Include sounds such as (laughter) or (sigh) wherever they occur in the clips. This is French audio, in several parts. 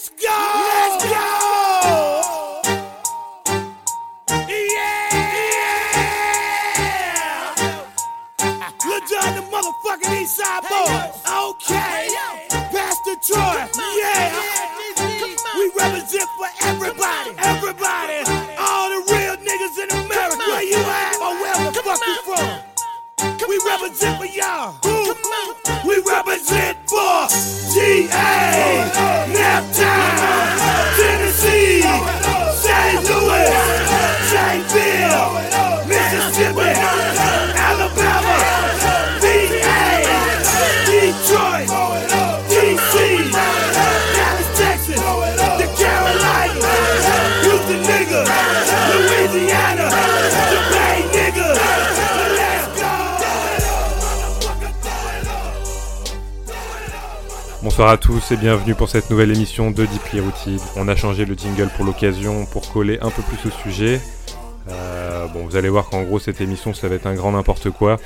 Let's go! Bonsoir à tous et bienvenue pour cette nouvelle émission de Deeply Rooted. On a changé le jingle pour l'occasion pour coller un peu plus au sujet. Euh, bon, vous allez voir qu'en gros cette émission ça va être un grand n'importe quoi.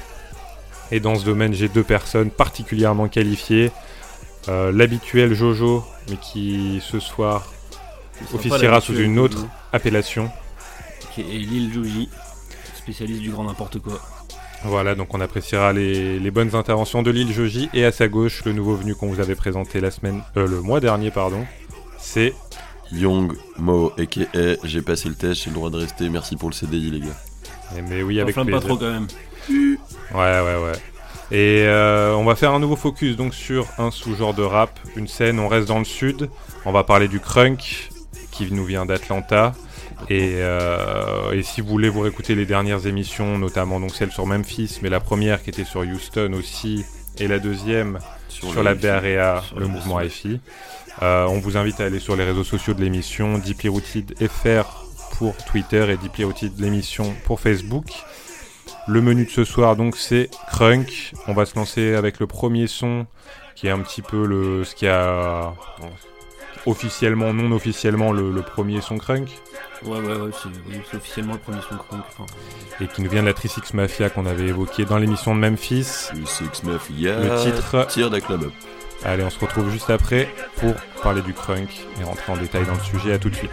Et dans ce domaine j'ai deux personnes particulièrement qualifiées. Euh, L'habituel Jojo, mais qui ce soir officiera sous une autre appellation. Qui est Lil Joji, spécialiste du grand n'importe quoi. Voilà, donc on appréciera les, les bonnes interventions de Lil Joji et à sa gauche le nouveau venu qu'on vous avait présenté la semaine, euh, le mois dernier pardon. C'est Young Mo, aka j'ai passé le test, j'ai le droit de rester, merci pour le CDI les gars. Eh, mais oui avec pas trop quand même. Ouais, ouais, ouais. Et euh, on va faire un nouveau focus donc sur un sous-genre de rap, une scène, on reste dans le sud. On va parler du crunk qui nous vient d'Atlanta. Et, euh, et si vous voulez vous réécouter les dernières émissions, notamment donc celle sur Memphis, mais la première qui était sur Houston aussi, et la deuxième sur, la. BREA, le la mouvement. FI. Euh, on vous invite à aller sur les réseaux sociaux de l'émission, Deeply Rooted FR pour Twitter et Deeply Rooted l'émission pour Facebook. Le menu de ce soir donc c'est Crunk. On va se lancer avec le premier son qui est un petit peu le ce qui a officiellement, non officiellement le, le premier son Crunk Ouais, ouais, ouais, c'est oui, officiellement le premier son crunk. Enfin, et qui nous vient de la Trisix Mafia qu'on avait évoqué dans l'émission de Memphis. Le Six Mafia, Le titre Tire d'un club up. Allez, on se retrouve juste après pour parler du crunk et rentrer en détail dans le sujet. À tout de suite.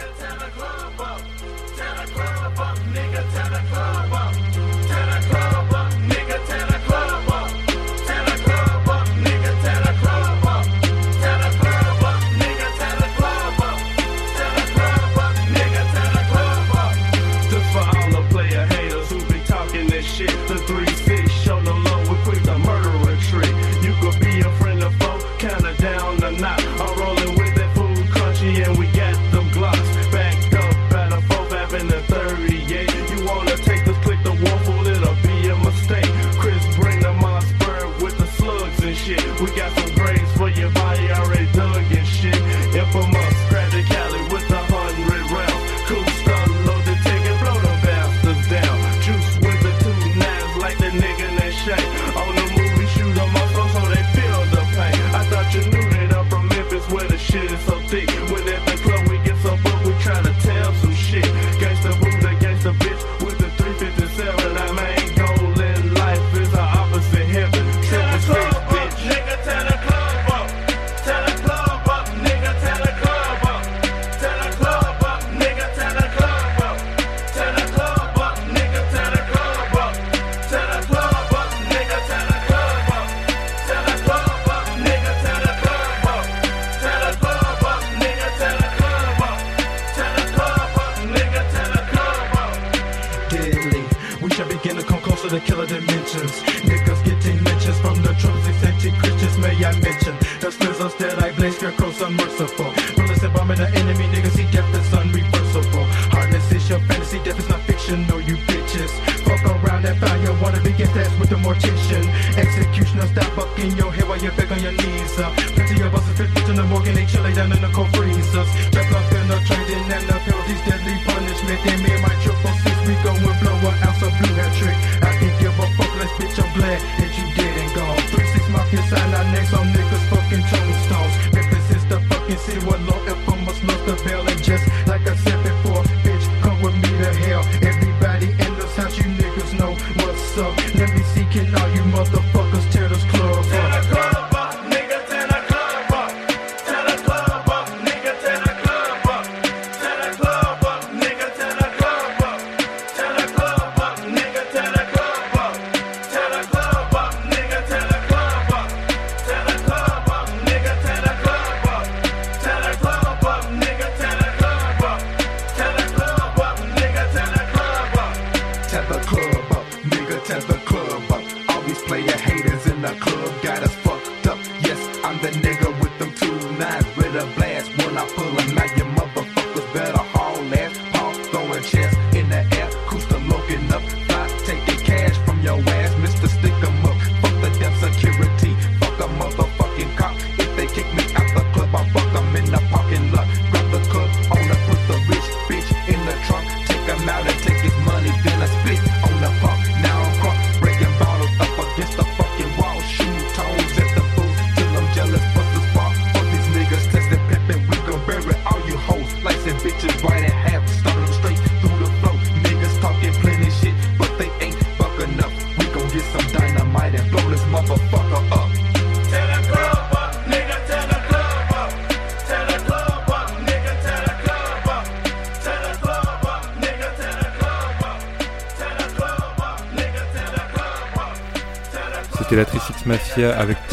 To killer dimensions. Niggas getting mentions from the trolls, eccentric Christians, may I mention. The slizzles that I blaze, scarecrows unmerciful. Bullets and bombing the enemy, niggas see death is unreversible. Hardness is your fantasy, death is not fiction, no you bitches. Fuck around and found your wanna begin fast with the mortician. Executioner, stop fucking your head while you're back on your knees. Uh. Plenty of us are fit in the morgan, they chilling down in the cold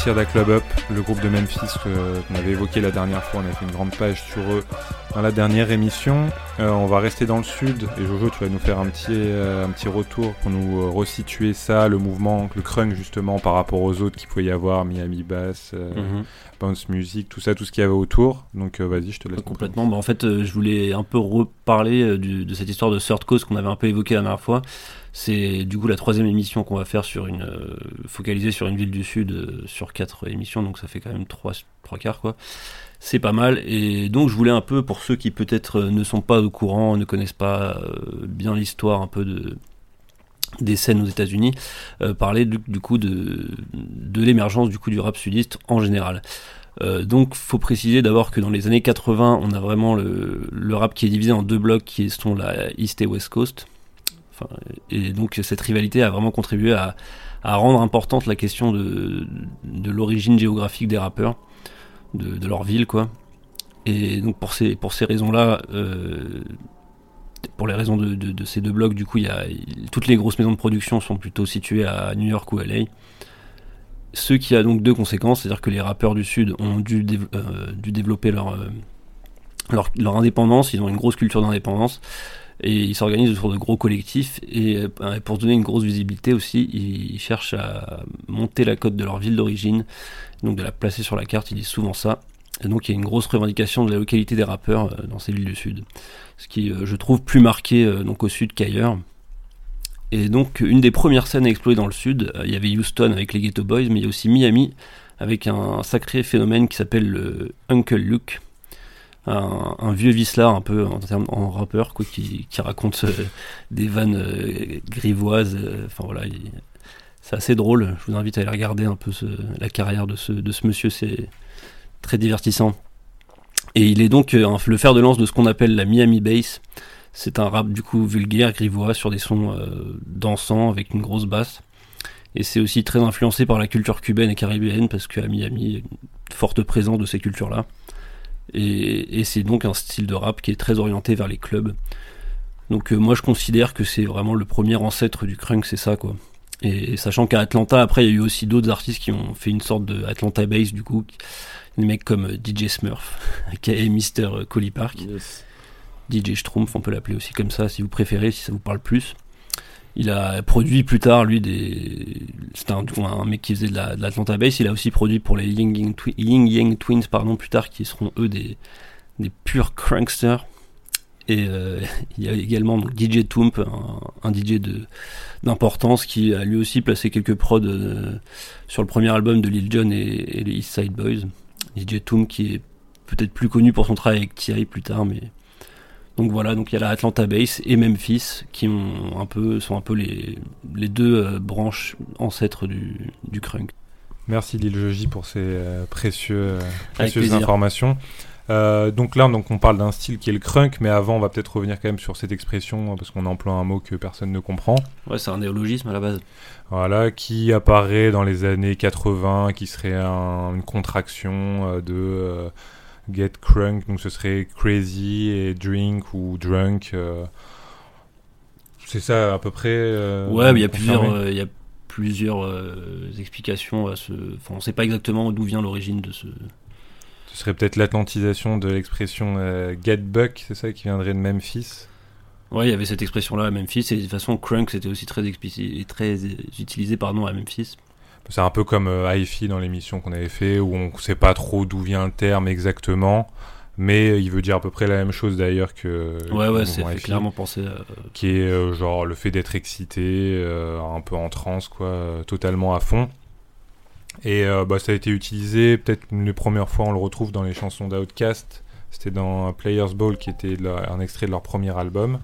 Mafia avec Tear Da Club Up, le groupe de Memphis qu'on avait évoqué la dernière fois. On a fait une grande page sur eux dans la dernière émission. Euh, on va rester dans le sud et Jojo, tu vas nous faire un petit, euh, un petit retour pour nous euh, resituer ça, le mouvement, le crunk justement par rapport aux autres qu'il pouvait y avoir, Miami Bass, euh, Mhm. Bounce Music, tout ça, tout ce qu'il y avait autour. Donc vas-y, je te laisse. Complètement. Bah, en fait, je voulais un peu reparler du- de cette histoire de Third Cause qu'on avait un peu évoqué la dernière fois. C'est du coup la troisième émission qu'on va faire sur une euh, focalisée sur une ville du sud euh, sur quatre émissions, donc ça fait quand même trois trois quarts quoi. C'est pas mal. Et donc je voulais un peu pour ceux qui peut-être euh, ne sont pas au courant, ne connaissent pas bien l'histoire un peu de des scènes aux États-Unis, parler du, coup de, l'émergence du coup du rap sudiste en général. Donc, faut préciser d'abord que dans les années 80, on a vraiment le, le rap qui est divisé en deux blocs qui sont la East et West Coast. Et donc, cette rivalité a vraiment contribué à, à rendre importante la question de, l'origine géographique des rappeurs, de, leur ville, quoi. Et donc, pour ces, pour ces raisons-là, euh, pour les raisons de, ces deux blocs, du coup, y a, toutes les grosses maisons de production sont plutôt situées à New York ou LA. Ce qui a donc deux conséquences, c'est-à-dire que les rappeurs du Sud ont dû, euh, développer euh, leur, leur indépendance, ils ont une grosse culture d'indépendance, et ils s'organisent autour de gros collectifs, et euh, pour donner une grosse visibilité aussi, ils cherchent à monter la cote de leur ville d'origine, donc de la placer sur la carte, ils disent souvent ça. Et donc il y a une grosse revendication de la localité des rappeurs euh, dans ces villes du Sud, ce qui euh, je trouve plus marqué donc au Sud qu'ailleurs. Et donc, une des premières scènes à exploser dans le sud, il y avait Houston avec les Ghetto Boys, mais il y a aussi Miami avec un sacré phénomène qui s'appelle le Uncle Luke. Un, un vieux vicelard un peu en, termes, en rappeur quoi, qui, raconte euh, des vannes euh, grivoises. euh, Enfin voilà, il- c'est assez drôle. Je vous invite à aller regarder un peu la carrière de ce, de ce monsieur, c'est très divertissant. Et il est donc le fer de lance de ce qu'on appelle la Miami Bass. C'est un rap du coup vulgaire, grivois, sur des sons dansants avec une grosse basse. Et c'est aussi très influencé par la culture cubaine et caribéenne parce qu'à Miami, il y a une forte présence de ces cultures-là. Et, et c'est donc un style de rap qui est très orienté vers les clubs. Donc euh, moi je considère que c'est vraiment le premier ancêtre du crunk, c'est ça quoi. Et, sachant qu'à Atlanta, après il y a eu aussi d'autres artistes qui ont fait une sorte de Atlanta Bass du coup. Des mecs comme euh, DJ Smurf, qui est Mr. Collie Park. DJ Schtroumpf, on peut l'appeler aussi comme ça si vous préférez, si ça vous parle plus. Il a produit plus tard, lui, des. C'était un, mec qui faisait de la- l'Atlanta Bass. Il a aussi produit pour les Ying Yang, Twins, pardon, plus tard, qui seront eux des, des purs cranksters. Et euh, (laughs) il y a également DJ Toomp, un, DJ d'importance qui a lui aussi placé quelques prods euh, sur le premier album de Lil Jon et, et les East Side Boys. DJ Toomp qui est peut-être plus connu pour son travail avec T.I. plus tard, mais donc voilà, donc il y a la Atlanta Bass et Memphis qui ont un peu, sont un peu les, les deux euh, branches ancêtres du, du crunk. Merci Lil Joji pour ces euh, précieux, euh, précieuses informations. Euh, donc là, donc on parle d'un style qui est le crunk, mais avant, on va peut-être revenir quand même sur cette expression parce qu'on emploie un mot que personne ne comprend. Ouais, c'est un néologisme à la base. Voilà, qui apparaît dans les années 80, qui serait un- une contraction de euh, get crunk, donc ce serait crazy et drink ou drunk. euh. c'est ça à peu près. euh, ouais, mais il y a plusieurs, euh, y a plusieurs explications à ce. Enfin, on sait pas exactement d'où vient l'origine de ce. Ce serait peut-être l'atlantisation de l'expression get buck, c'est ça qui viendrait de Memphis? Ouais, il y avait cette expression-là à Memphis et de toute façon, crunk c'était aussi très explicite, très utilisé pardon à Memphis. C'est un peu comme euh, hi-fi dans l'émission qu'on avait fait, où on sait pas trop d'où vient le terme exactement, mais il veut dire à peu près la même chose d'ailleurs que. Ouais, ouais, c'est clairement penser à. Qui est euh, genre le fait d'être excité, euh, un peu en transe, quoi, euh, totalement à fond. Et euh, bah, ça a été utilisé, peut-être une des premières fois on le retrouve dans les chansons d'Outcast. C'était dans Players Ball, qui était leur- un extrait de leur premier album,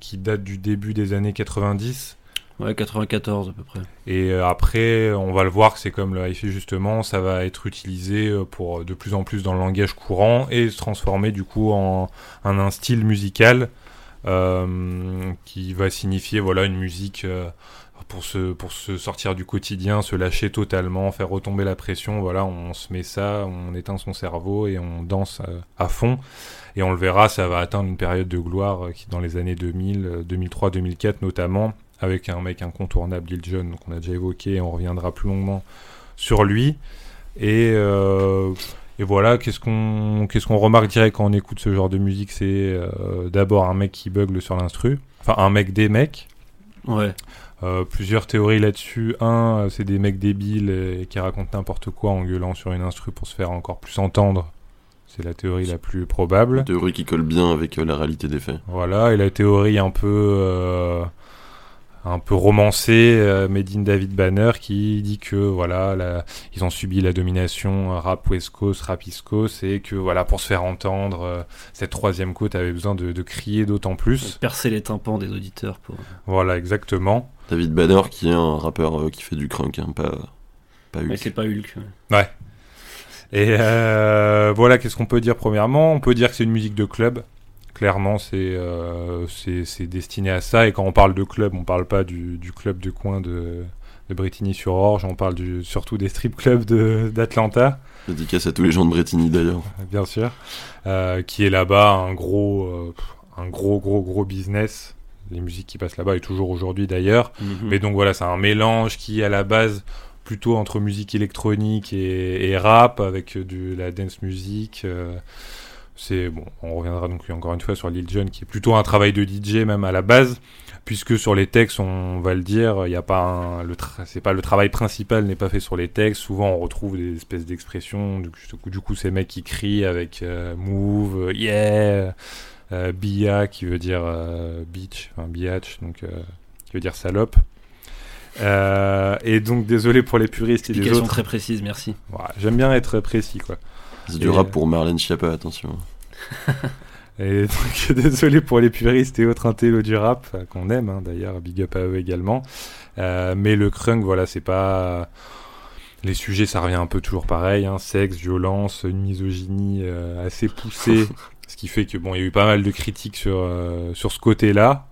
qui date du début des années 90. Ouais, 94 à peu près. Et euh, après, on va le voir que c'est comme le hi-fi justement, ça va être utilisé euh, pour de plus en plus dans le langage courant et se transformer du coup en, un style musical euh, qui va signifier voilà une musique euh, pour se pour se sortir du quotidien, se lâcher totalement, faire retomber la pression. Voilà, on se met ça, on éteint son cerveau et on danse euh, à fond. Et on le verra, ça va atteindre une période de gloire euh, qui dans les années 2000, euh, 2003, 2004 notamment, avec un mec incontournable, Lil Jon, qu'on a déjà évoqué, et on reviendra plus longuement sur lui. Et, euh, et voilà, qu'est-ce qu'on qu'est-ce qu'on remarque direct quand on écoute ce genre de musique C'est euh, d'abord un mec qui bugle sur l'instru, enfin un mec des mecs. Ouais. Euh, plusieurs théories là-dessus. Un, c'est des mecs débiles et qui racontent n'importe quoi en gueulant sur une instru pour se faire encore plus entendre. C'est la théorie la plus probable. Théorie qui colle bien avec euh, la réalité des faits. Voilà, et la théorie un peu euh, un peu romancée, euh, made in David Banner, qui dit que voilà, la- ils ont subi la domination euh, rap West Coast, rap East Coast, et que voilà, pour se faire entendre, euh, cette troisième côte avait besoin de, de crier d'autant plus. Percer les tympans des auditeurs pour. Voilà, exactement. David Banner qui est un rappeur euh, qui fait du crunk, hein, pas, pas Mais Hulk. c'est pas Hulk. ouais. Ouais. Et euh, voilà, qu'est-ce qu'on peut dire premièrement? On peut dire que c'est une musique de club. Clairement, c'est euh, c'est c'est destiné à ça. Et quand on parle de club, on parle pas du, du club de coin de, de Bretigny-sur-Orge, on parle du, surtout des strip clubs de- d'Atlanta, Dédicace à tous les gens de Bretigny d'ailleurs. bien sûr, euh, qui est là-bas un gros, euh, un gros, gros, gros business. Les musiques qui passent là-bas et toujours aujourd'hui d'ailleurs. Mhm. Mais donc voilà, c'est un mélange qui, à la base, plutôt entre musique électronique et, et rap, avec du, la dance music. euh, c'est bon, on reviendra donc encore une fois sur Lil Jon, qui est plutôt un travail de DJ même à la base, puisque sur les textes, on va le dire, il y a pas un, le c'est pas le travail principal n'est pas fait sur les textes. Souvent, on retrouve des espèces d'expressions. Du, coup- du coup, ces mecs qui crient avec euh, move, yeah, euh, bia qui veut dire euh, bitch, enfin biatch, donc qui veut dire salope. Euh, et donc désolé pour les puristes et les autres. très précise, merci. J'aime bien être précis quoi. C'est du rap pour Marlène Schiappa, attention. (laughs) Et donc (laughs) désolé pour les puristes et autres intellos du rap euh, qu'on aime hein, d'ailleurs, big up à eux également. Euh, mais le crunk, voilà, c'est pas les sujets, ça revient un peu toujours pareil, hein, sexe, violence, une misogynie euh, assez poussée, (laughs) ce qui fait que bon, il y a eu pas mal de critiques sur euh, sur ce côté-là.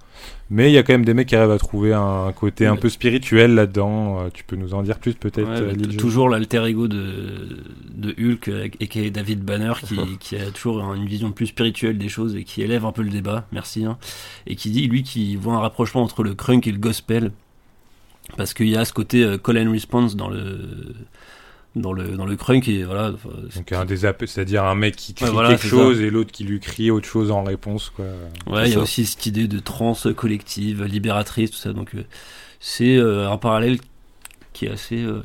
Mais il y a quand même des mecs qui arrivent à trouver un côté un peu spirituel là-dedans. Euh, tu peux nous en dire plus peut-être Ouais, euh, toujours l'alter ego de, de Hulk et qui est David Banner qui, (laughs) qui a toujours une vision plus spirituelle des choses et qui élève un peu le débat, merci, hein, et qui dit lui qui voit un rapprochement entre le crunk et le gospel parce qu'il y a ce côté euh, call and response dans le dans le dans le crunk et voilà Donc un des c'est-à-dire un mec qui crie Ouais, voilà, quelque chose et l'autre qui lui crie autre chose en réponse quoi. Ouais, il y a aussi cette idée de transe collective, libératrice, tout ça. Donc, euh, c'est euh, un parallèle qui est assez. euh,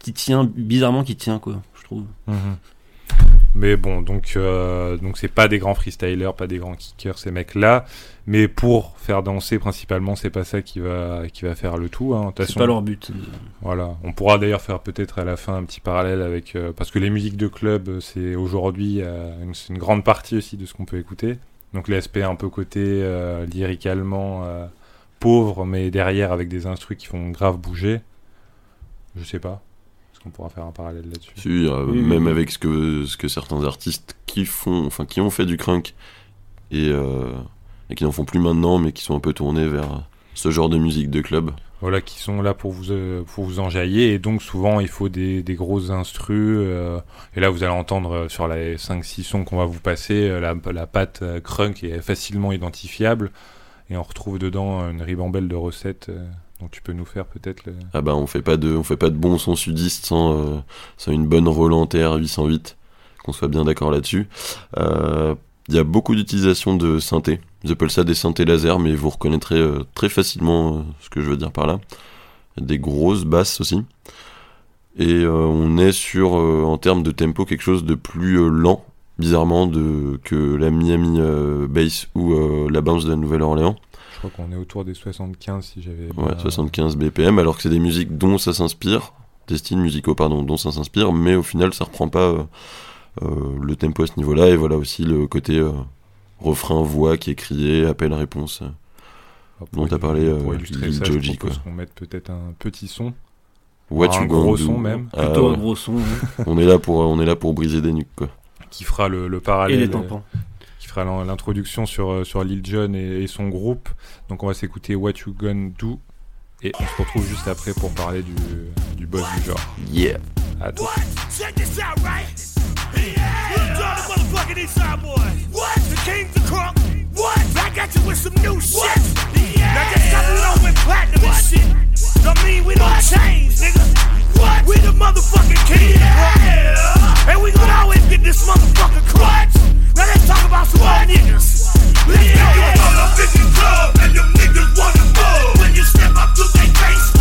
qui tient, bizarrement, qui tient, quoi, je trouve. Mhm. Mais bon, donc donc c'est pas des grands freestylers, pas des grands kickers ces mecs-là. Mais pour faire danser principalement, c'est pas ça qui va qui va faire le tout. Hein. C'est pas leur but. Voilà, on pourra d'ailleurs faire peut-être à la fin un petit parallèle avec euh, parce que les musiques de club, c'est aujourd'hui euh, une, c'est une grande partie aussi de ce qu'on peut écouter. Donc l'aspect un peu côté euh, lyricalement euh, pauvre, mais derrière avec des instrus qui font grave bouger. Je sais pas. Est-ce qu'on pourra faire un parallèle là-dessus? Si, euh, Oui, même oui. avec ce que, ce que certains artistes qui font, enfin qui ont fait du crunk et, euh, et qui n'en font plus maintenant, mais qui sont un peu tournés vers ce genre de musique de club. voilà, qui sont là pour vous, euh, pour vous enjailler. Et donc, souvent, il faut des, des grosses instrus. euh, et là, vous allez entendre euh, sur les 5-6 sons qu'on va vous passer, euh, la, la patte crunk est facilement identifiable. Et on retrouve dedans une ribambelle de recettes. euh, dont tu peux nous faire peut-être le... Ah bah on fait pas de, on fait pas de bon son sudiste sans, sans une bonne Roland TR 808, qu'on soit bien d'accord là-dessus. Il y a beaucoup d'utilisation de synthé ils appellent ça des synthés laser, mais vous reconnaîtrez euh, très facilement euh, ce que je veux dire par là. Des grosses basses aussi. Et euh, on est sur, en termes de tempo, quelque chose de plus lent, bizarrement, que la Miami Bass ou la Bounce de la Nouvelle-Orléans. Je crois qu'on est autour des 75 si j'avais. Ouais, 75 BPM, alors que c'est des musiques dont ça s'inspire, des styles musicaux, pardon, dont ça s'inspire, mais au final, ça reprend pas. Le tempo à ce niveau-là et voilà aussi le côté refrain, voix qui est crié, appel-réponse. Ah, dont t'as parlé, pour euh, Joji, quoi. qu'on mette peut-être un petit son. What un ah gros son même. Un hein. gros (laughs) son. On est là pour euh, on est là pour briser des nuques quoi. Qui fera le, le parallèle. Et les tampons. Euh, qui fera l'introduction sur sur Lil Jon et, son groupe. Donc on va s'écouter What You Gonna Do et on se retrouve juste après pour parler du, du boss du genre. Yeah. What? Check this out, right? yeah. King the crunk. What? I got you with some new shit. What? Yeah. Now just got low with platinum what? and shit. Don't mean we don't what? change, nigga. What? We the motherfucking king yeah. And we gon' always get this motherfucker crunch. Now let's talk about some more niggas. Let's yeah. go. You motherfucking club and your niggas wanna go. When you step up to their face.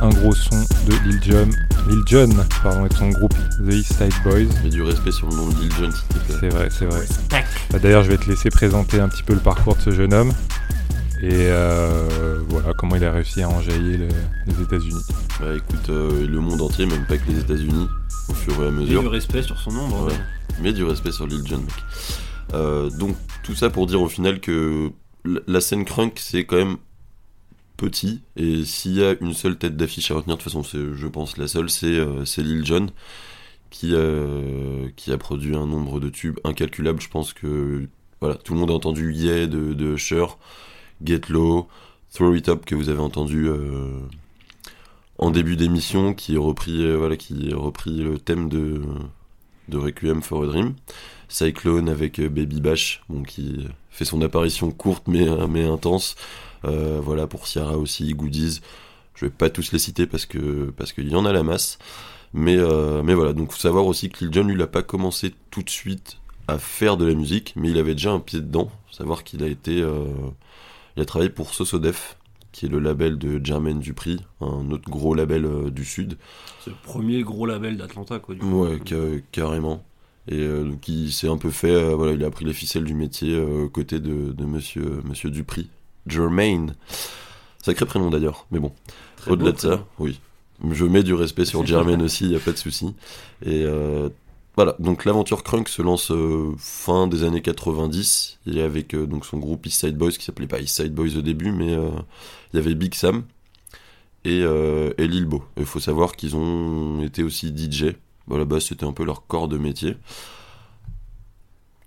Un gros son de Lil Jon, Lil Jon pardon, et de son groupe The East Side Boys. Mais du respect sur le nom de Lil Jon, s'il te plaît. C'est vrai, c'est vrai. Bah, D'ailleurs, je vais te laisser présenter un petit peu le parcours de ce jeune homme et euh, voilà comment il a réussi à enjailler le- les États-Unis. Bah écoute, euh, le monde entier, même pas que les États-Unis, au fur et à mesure. du respect sur son nombre. Ouais. mais du respect sur Lil Jon, mec. Euh, donc, tout ça pour dire au final que la- la scène crunk, c'est quand même petit, et s'il y a une seule tête d'affiche à retenir, de toute façon, c'est, je pense, la seule, c'est, euh, c'est Lil Jon, qui, euh, qui a produit un nombre de tubes incalculable. Je pense que voilà, tout le monde a entendu Yeah de, de Usher, Get Low, Throw It Up que vous avez entendu euh, en début d'émission, qui est repris, voilà, qui est repris le thème de, de Requiem for a Dream. Cyclone avec Baby Bash, bon, qui fait son apparition courte mais, mais intense. Euh, voilà pour Ciara aussi, Goodies. Je vais pas tous les citer parce que parce qu'il y en a la masse. Mais, euh, mais voilà, donc faut savoir aussi que Lil Jon, lui, il a pas commencé tout de suite à faire de la musique, mais il avait déjà un pied dedans. Faut savoir qu'il a été, euh, il a travaillé pour Sosodef, qui est le label de Jermaine Dupri, un autre gros label euh, du sud. C'est le premier gros label d'Atlanta, quoi. Du coup. Ouais, ca- carrément. Et donc il s'est un peu fait, voilà, il a pris les ficelles du métier aux côtés de, de monsieur, monsieur Dupri. Jermaine. Sacré prénom d'ailleurs, mais bon. Au-delà de ça, oui. Je mets du respect sur Jermaine (laughs) aussi, il a pas de souci. Et euh, voilà, donc l'aventure Crunk se lance euh, fin des années 90. Il est avec euh, donc son groupe East Side Boys, qui s'appelait pas East Side Boys au début, mais il y avait Big Sam et, et Lil Bo. Il faut savoir qu'ils ont été aussi DJ. La base, c'était un peu leur corps de métier.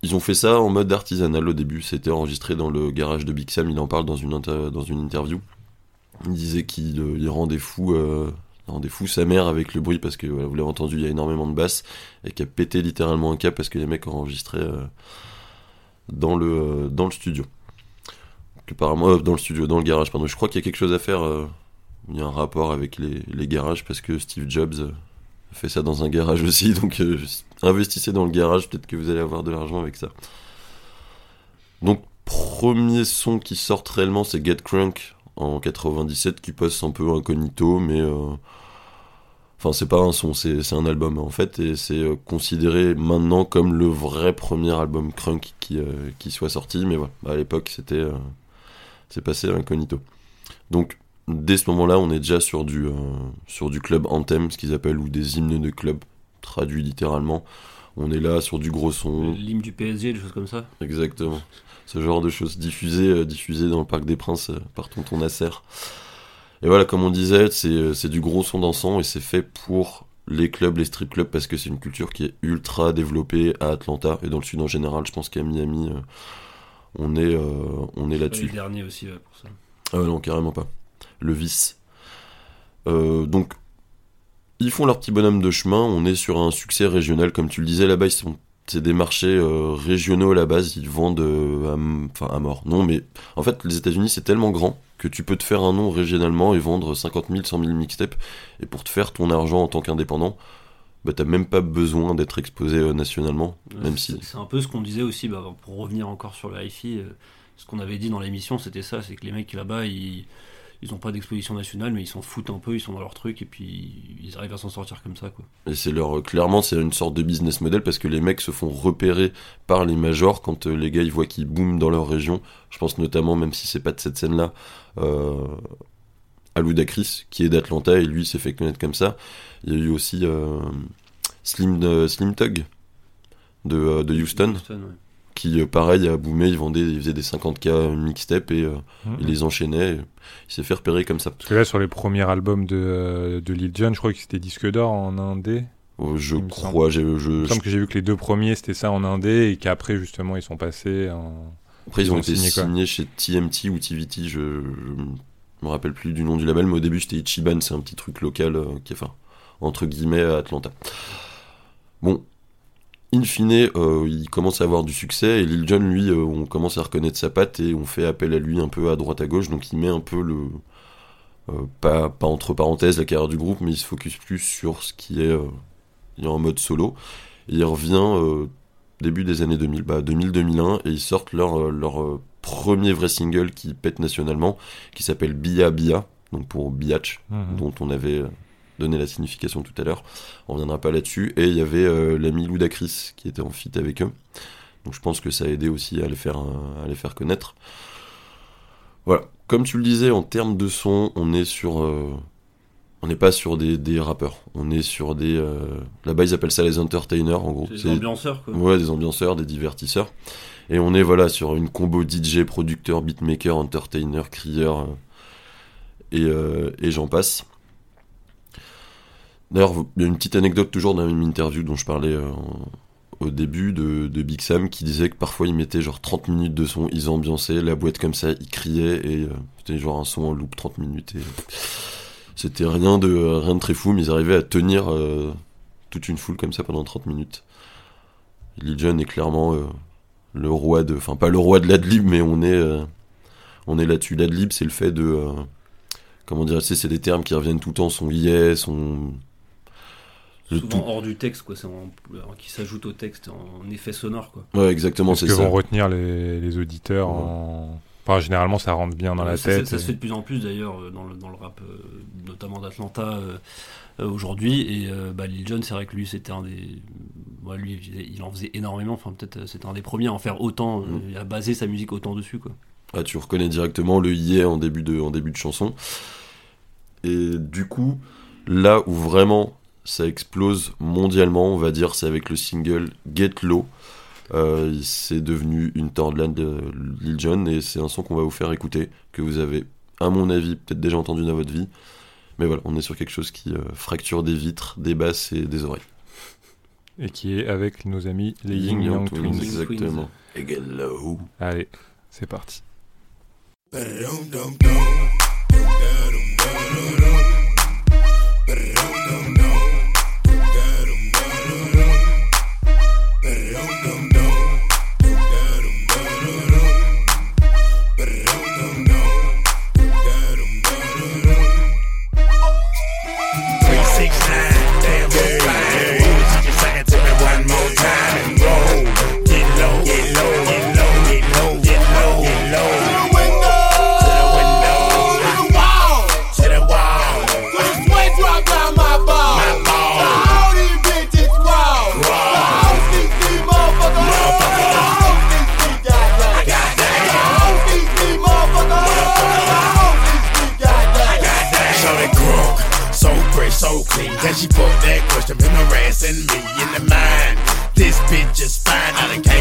Ils ont fait ça en mode artisanal au début. C'était enregistré dans le garage de Big Sam. Il en parle dans une, dans une interview. Il disait qu'il euh, il rendait fou, euh, rendait fou sa mère avec le bruit parce que vous l'avez entendu, il y a énormément de basses et qui a pété littéralement un câble parce que les mecs enregistraient euh, dans le euh, dans le studio. Apparemment, dans le studio, dans le garage, pardon. Je crois qu'il y a quelque chose à faire. il y a un rapport avec les, les garages parce que Steve Jobs fait ça dans un garage aussi. (laughs) Donc euh, investissez dans le garage, peut-être que vous allez avoir de l'argent avec ça. Donc premier son qui sort réellement, c'est Get Crunk en 97 qui passe un peu incognito, mais euh, enfin c'est pas un son, c'est un album en fait et c'est euh, considéré maintenant comme le vrai premier album crunk qui euh, qui soit sorti, mais voilà, à l'époque c'était euh, c'est passé incognito. Donc dès ce moment-là, on est déjà sur du, euh, sur du club anthem, ce qu'ils appellent, ou des hymnes de club, traduit littéralement. On est là sur du gros son, L'hymne du PSG, des choses comme ça. exactement. Ce genre de choses diffusées, euh, diffusées dans le Parc des Princes euh, par Tonton Nasser. Et voilà, comme on disait, c'est euh, du gros son dansant et c'est fait pour les clubs, les strip clubs, parce que c'est une culture qui est ultra développée à Atlanta et dans le sud en général. Je pense qu'à Miami, on est, on est Les là-dessus. derniers aussi, pour ça. Ah non, carrément pas. Le vice. Euh, donc, ils font leur petit bonhomme de chemin. On est sur un succès régional, comme tu le disais là-bas. Ils sont, c'est des marchés euh, régionaux à la base. Ils vendent euh, à, enfin, à mort. Non, mais en fait, les États-Unis, c'est tellement grand que tu peux te faire un nom régionalement et vendre 50 000, 100 000 mixtapes. Et pour te faire ton argent en tant qu'indépendant, bah, t'as même pas besoin d'être exposé euh, nationalement. Même C'est- si. C'est un peu ce qu'on disait aussi, bah, pour revenir encore sur le hi-fi, ce qu'on avait dit dans l'émission, c'était ça, c'est que les mecs là-bas, ils ils ont pas d'exposition nationale, mais ils s'en foutent un peu, ils sont dans leur truc, et puis ils arrivent à s'en sortir comme ça, quoi. Et c'est leur clairement c'est une sorte de business model parce que les mecs se font repérer par les majors quand euh, les gars ils voient qu'ils booment dans leur région. Je pense notamment même si c'est pas de cette scène là euh, à Ludacris qui est d'Atlanta et lui s'est fait connaître comme ça. Il y a eu aussi euh, Slim euh, Slim Tug de, de Houston ouais. Qui euh, pareil a boomé, il vendait il faisait des 50k mixtape et euh, Mhm. il les enchaînait. et il s'est fait repérer comme ça. Parce que là, sur les premiers albums de, euh, de Lil Jon, je crois que c'était disque d'or en indé. Euh, Je Il crois, j'ai- Il je, me semble que j'ai vu que les deux premiers, c'était ça en indé, et qu'après, justement, ils sont passés en... Après, ils, Ils ont, ont été signé, signés chez TMT ou TVT, je, je me rappelle plus du nom du label, mais au début c'était Ichiban, c'est un petit truc local euh, qui est, enfin, entre guillemets, à Atlanta. Bon, in fine, euh, il commence à avoir du succès, et Lil Jon, lui, euh, on commence à reconnaître sa patte, et on fait appel à lui un peu à droite à gauche, donc il met un peu le... euh, pas, pas entre parenthèses la carrière du groupe, mais il se focus plus sur ce qui est, il est en mode solo. Et il revient début des années 2000, bah 2000-2001, et ils sortent leur, leur premier vrai single qui pète nationalement, qui s'appelle Bia Bia, donc pour Biatch, Mhm. dont on avait donné la signification tout à l'heure. On reviendra pas là-dessus. Et il y avait euh, l'ami Ludacris qui était en feat avec eux. Donc je pense que ça a aidé aussi à les faire, euh, à les faire connaître. Voilà. Comme tu le disais, en termes de son, on est sur. euh, on n'est pas sur des, des rappeurs. On est sur des. euh, Là-bas, ils appellent ça les entertainers, en gros. Des ambianceurs, quoi. Ouais, des ambianceurs, des divertisseurs. Et on est voilà sur une combo DJ, producteur, beatmaker, entertainer, crieur euh, et, et j'en passe. D'ailleurs, il y a une petite anecdote toujours dans une interview dont je parlais euh, au début de, de Big Sam qui disait que parfois ils mettaient genre 30 minutes de son, ils ambiançaient la boîte comme ça, ils criaient et euh, c'était genre un son en loop 30 minutes. Et, euh, c'était rien de, rien de très fou, mais ils arrivaient à tenir toute une foule comme ça pendant 30 minutes. Lil Jon est clairement le roi de. Enfin, pas le roi de l'adlib, mais on est, on est là-dessus. L'adlib, c'est le fait de. euh, comment dire, c'est des termes qui reviennent tout le temps, son yes, son. Souvent tout- hors du texte, quoi. En- qui s'ajoute au texte en effet sonore, quoi. Ouais, exactement, Ce c'est que ça. vont retenir les, les auditeurs en. Enfin, généralement, ça rentre bien dans la ça, tête. Ça, se fait de plus en plus d'ailleurs euh, dans le, dans le rap, euh, notamment d'Atlanta euh, euh, aujourd'hui. Et euh, bah, Lil Jon, c'est vrai que lui, c'était un des. ouais, lui, il en faisait énormément. Enfin, peut-être euh, c'était un des premiers à en faire autant, Mm. à baser sa musique autant dessus, quoi. Ah, tu reconnais directement le yeah en début de, en début de chanson. Et du coup, là où vraiment ça explose mondialement, on va dire, c'est avec le single Get Low. Euh, c'est devenu une Thornland de Lil Jon et c'est un son qu'on va vous faire écouter, que vous avez, à mon avis, peut-être déjà entendu dans votre vie. Mais voilà, on est sur quelque chose qui euh, fracture des vitres, des basses et des oreilles. Et qui est avec nos amis les Ying Yin Yang Twins, Twins. exactement. Et Get Low. Allez, c'est parti. Can she put that question been harassing me in the mind? This bitch is fine. I done came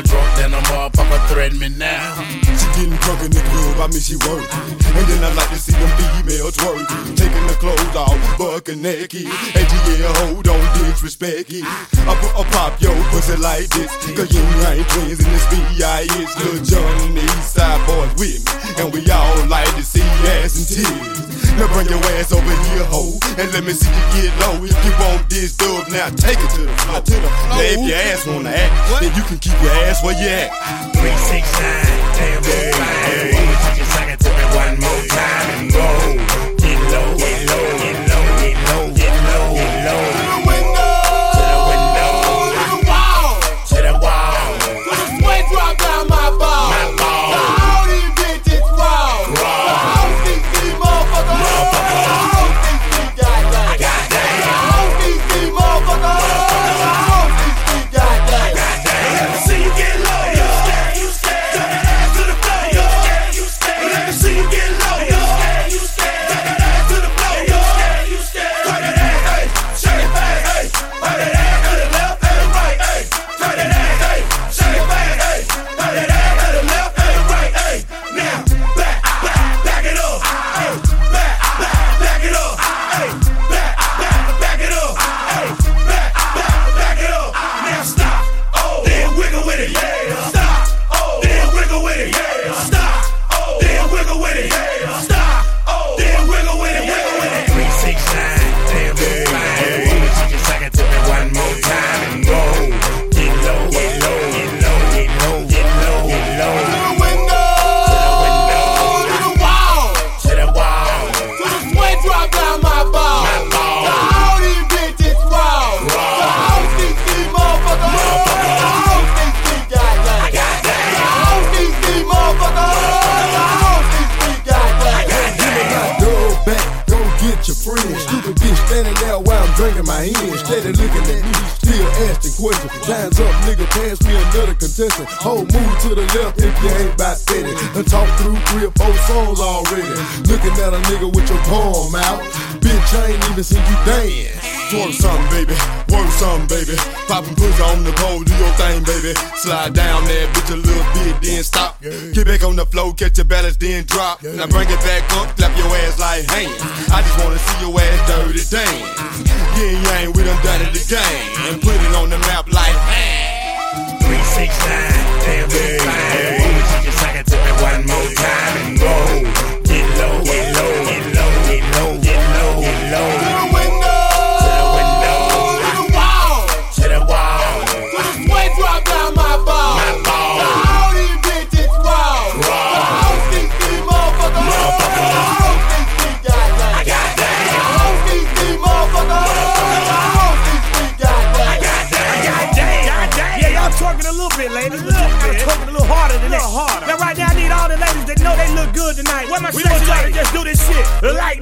Nigga drunk, then a motherfucker threaten me now. She getting drunk in the club, I mean she work. And then I like to see them females twerk. Taking the clothes off, bucking naked. And yeah, hold on, disrespect it. I put a pop yo pussy like this. Cause you ain't twins in this B.I.S. Lil John and the East Side boys with me. And we all like to see ass and titties. Now bring your ass over here, ho. And let me see you get low. If you want this dub, now take it to the floor. To the floor. Now if your ass wanna act, then you can keep your ass where you at. Three, six, nine, damn, fine. She just sang it to me one more time and roll. Get low, get low, get low, nigga with your palm out. Bitch, I ain't even seen you dance. Twerk something, baby. Work something, baby. Poppin' pussy on the pole, do your thing, baby. Slide down that bitch a little bit, then stop. Get back on the floor, catch your balance, then drop. Now bring it back up, clap your ass like hands. I just wanna see your ass dirty dance. Yin yang, we done done it again. And put it on the map like hands. 369, damn, it's we want y'all to just do this shit. Like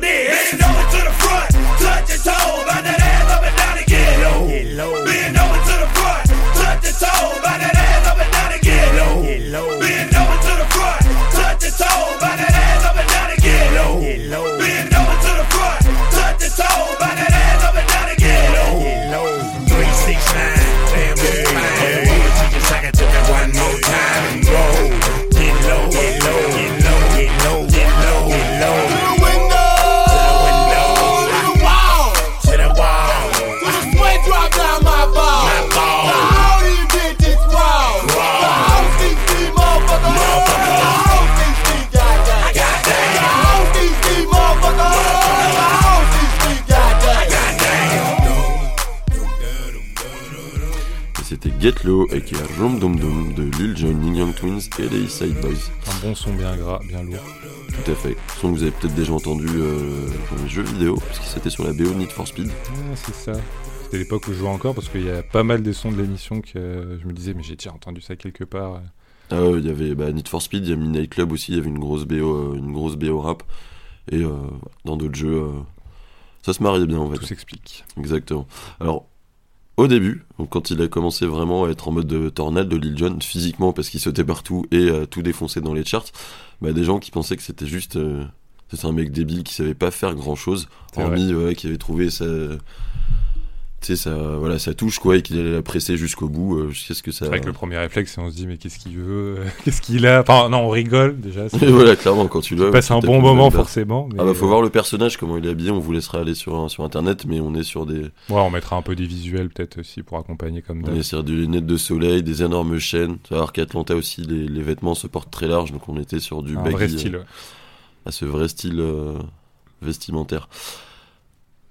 Get Low et qui a Rom Dum Dum de Lil Jon, Young Twins et les Side Boys. Un bon son bien gras, bien lourd. Tout à fait. Son que vous avez peut-être déjà entendu euh, dans les jeux vidéo, parce que c'était sur la BO Need for Speed. Ah, c'est ça. C'était l'époque où je jouais encore parce qu'il y a pas mal des sons de l'émission que euh, je me disais, mais j'ai déjà entendu ça quelque part. Ah ouais, il y avait bah, Need for Speed, il y a Midnight Club aussi, il y avait une grosse BO, euh, une grosse BO rap. Et euh, dans d'autres jeux, ça se mariait bien en fait. Tout s'explique. Exactement. Alors, au début, donc quand il a commencé vraiment à être en mode de tornade de Lil Jon, physiquement parce qu'il sautait partout et euh, tout défonçait dans les charts, bah, des gens qui pensaient que c'était juste. euh, c'était un mec débile qui savait pas faire grand chose, hormis ouais, qui avait trouvé sa. Tu sais, sa, voilà, sa touche quoi, et qu'il allait la presser jusqu'au bout. euh, jusqu'à ce que ça. C'est vrai que le premier réflexe, c'est on se dit, mais qu'est-ce qu'il veut (laughs) Qu'est-ce qu'il a? Enfin, non, on rigole déjà. (laughs) voilà, clairement, quand tu vois. passes un bon moment forcément. Mais... Ah bah faut voir le personnage, comment il est habillé, on vous laissera aller sur, sur internet, mais on est sur des, Ouais, on mettra un peu des visuels peut-être aussi pour accompagner comme on d'hab. est sur des lunettes de soleil, des énormes chaînes. Voir qu'Atlanta aussi, les, les vêtements se portent très large, donc on était sur du Un baggy, vrai euh, style. à ce vrai style euh, vestimentaire.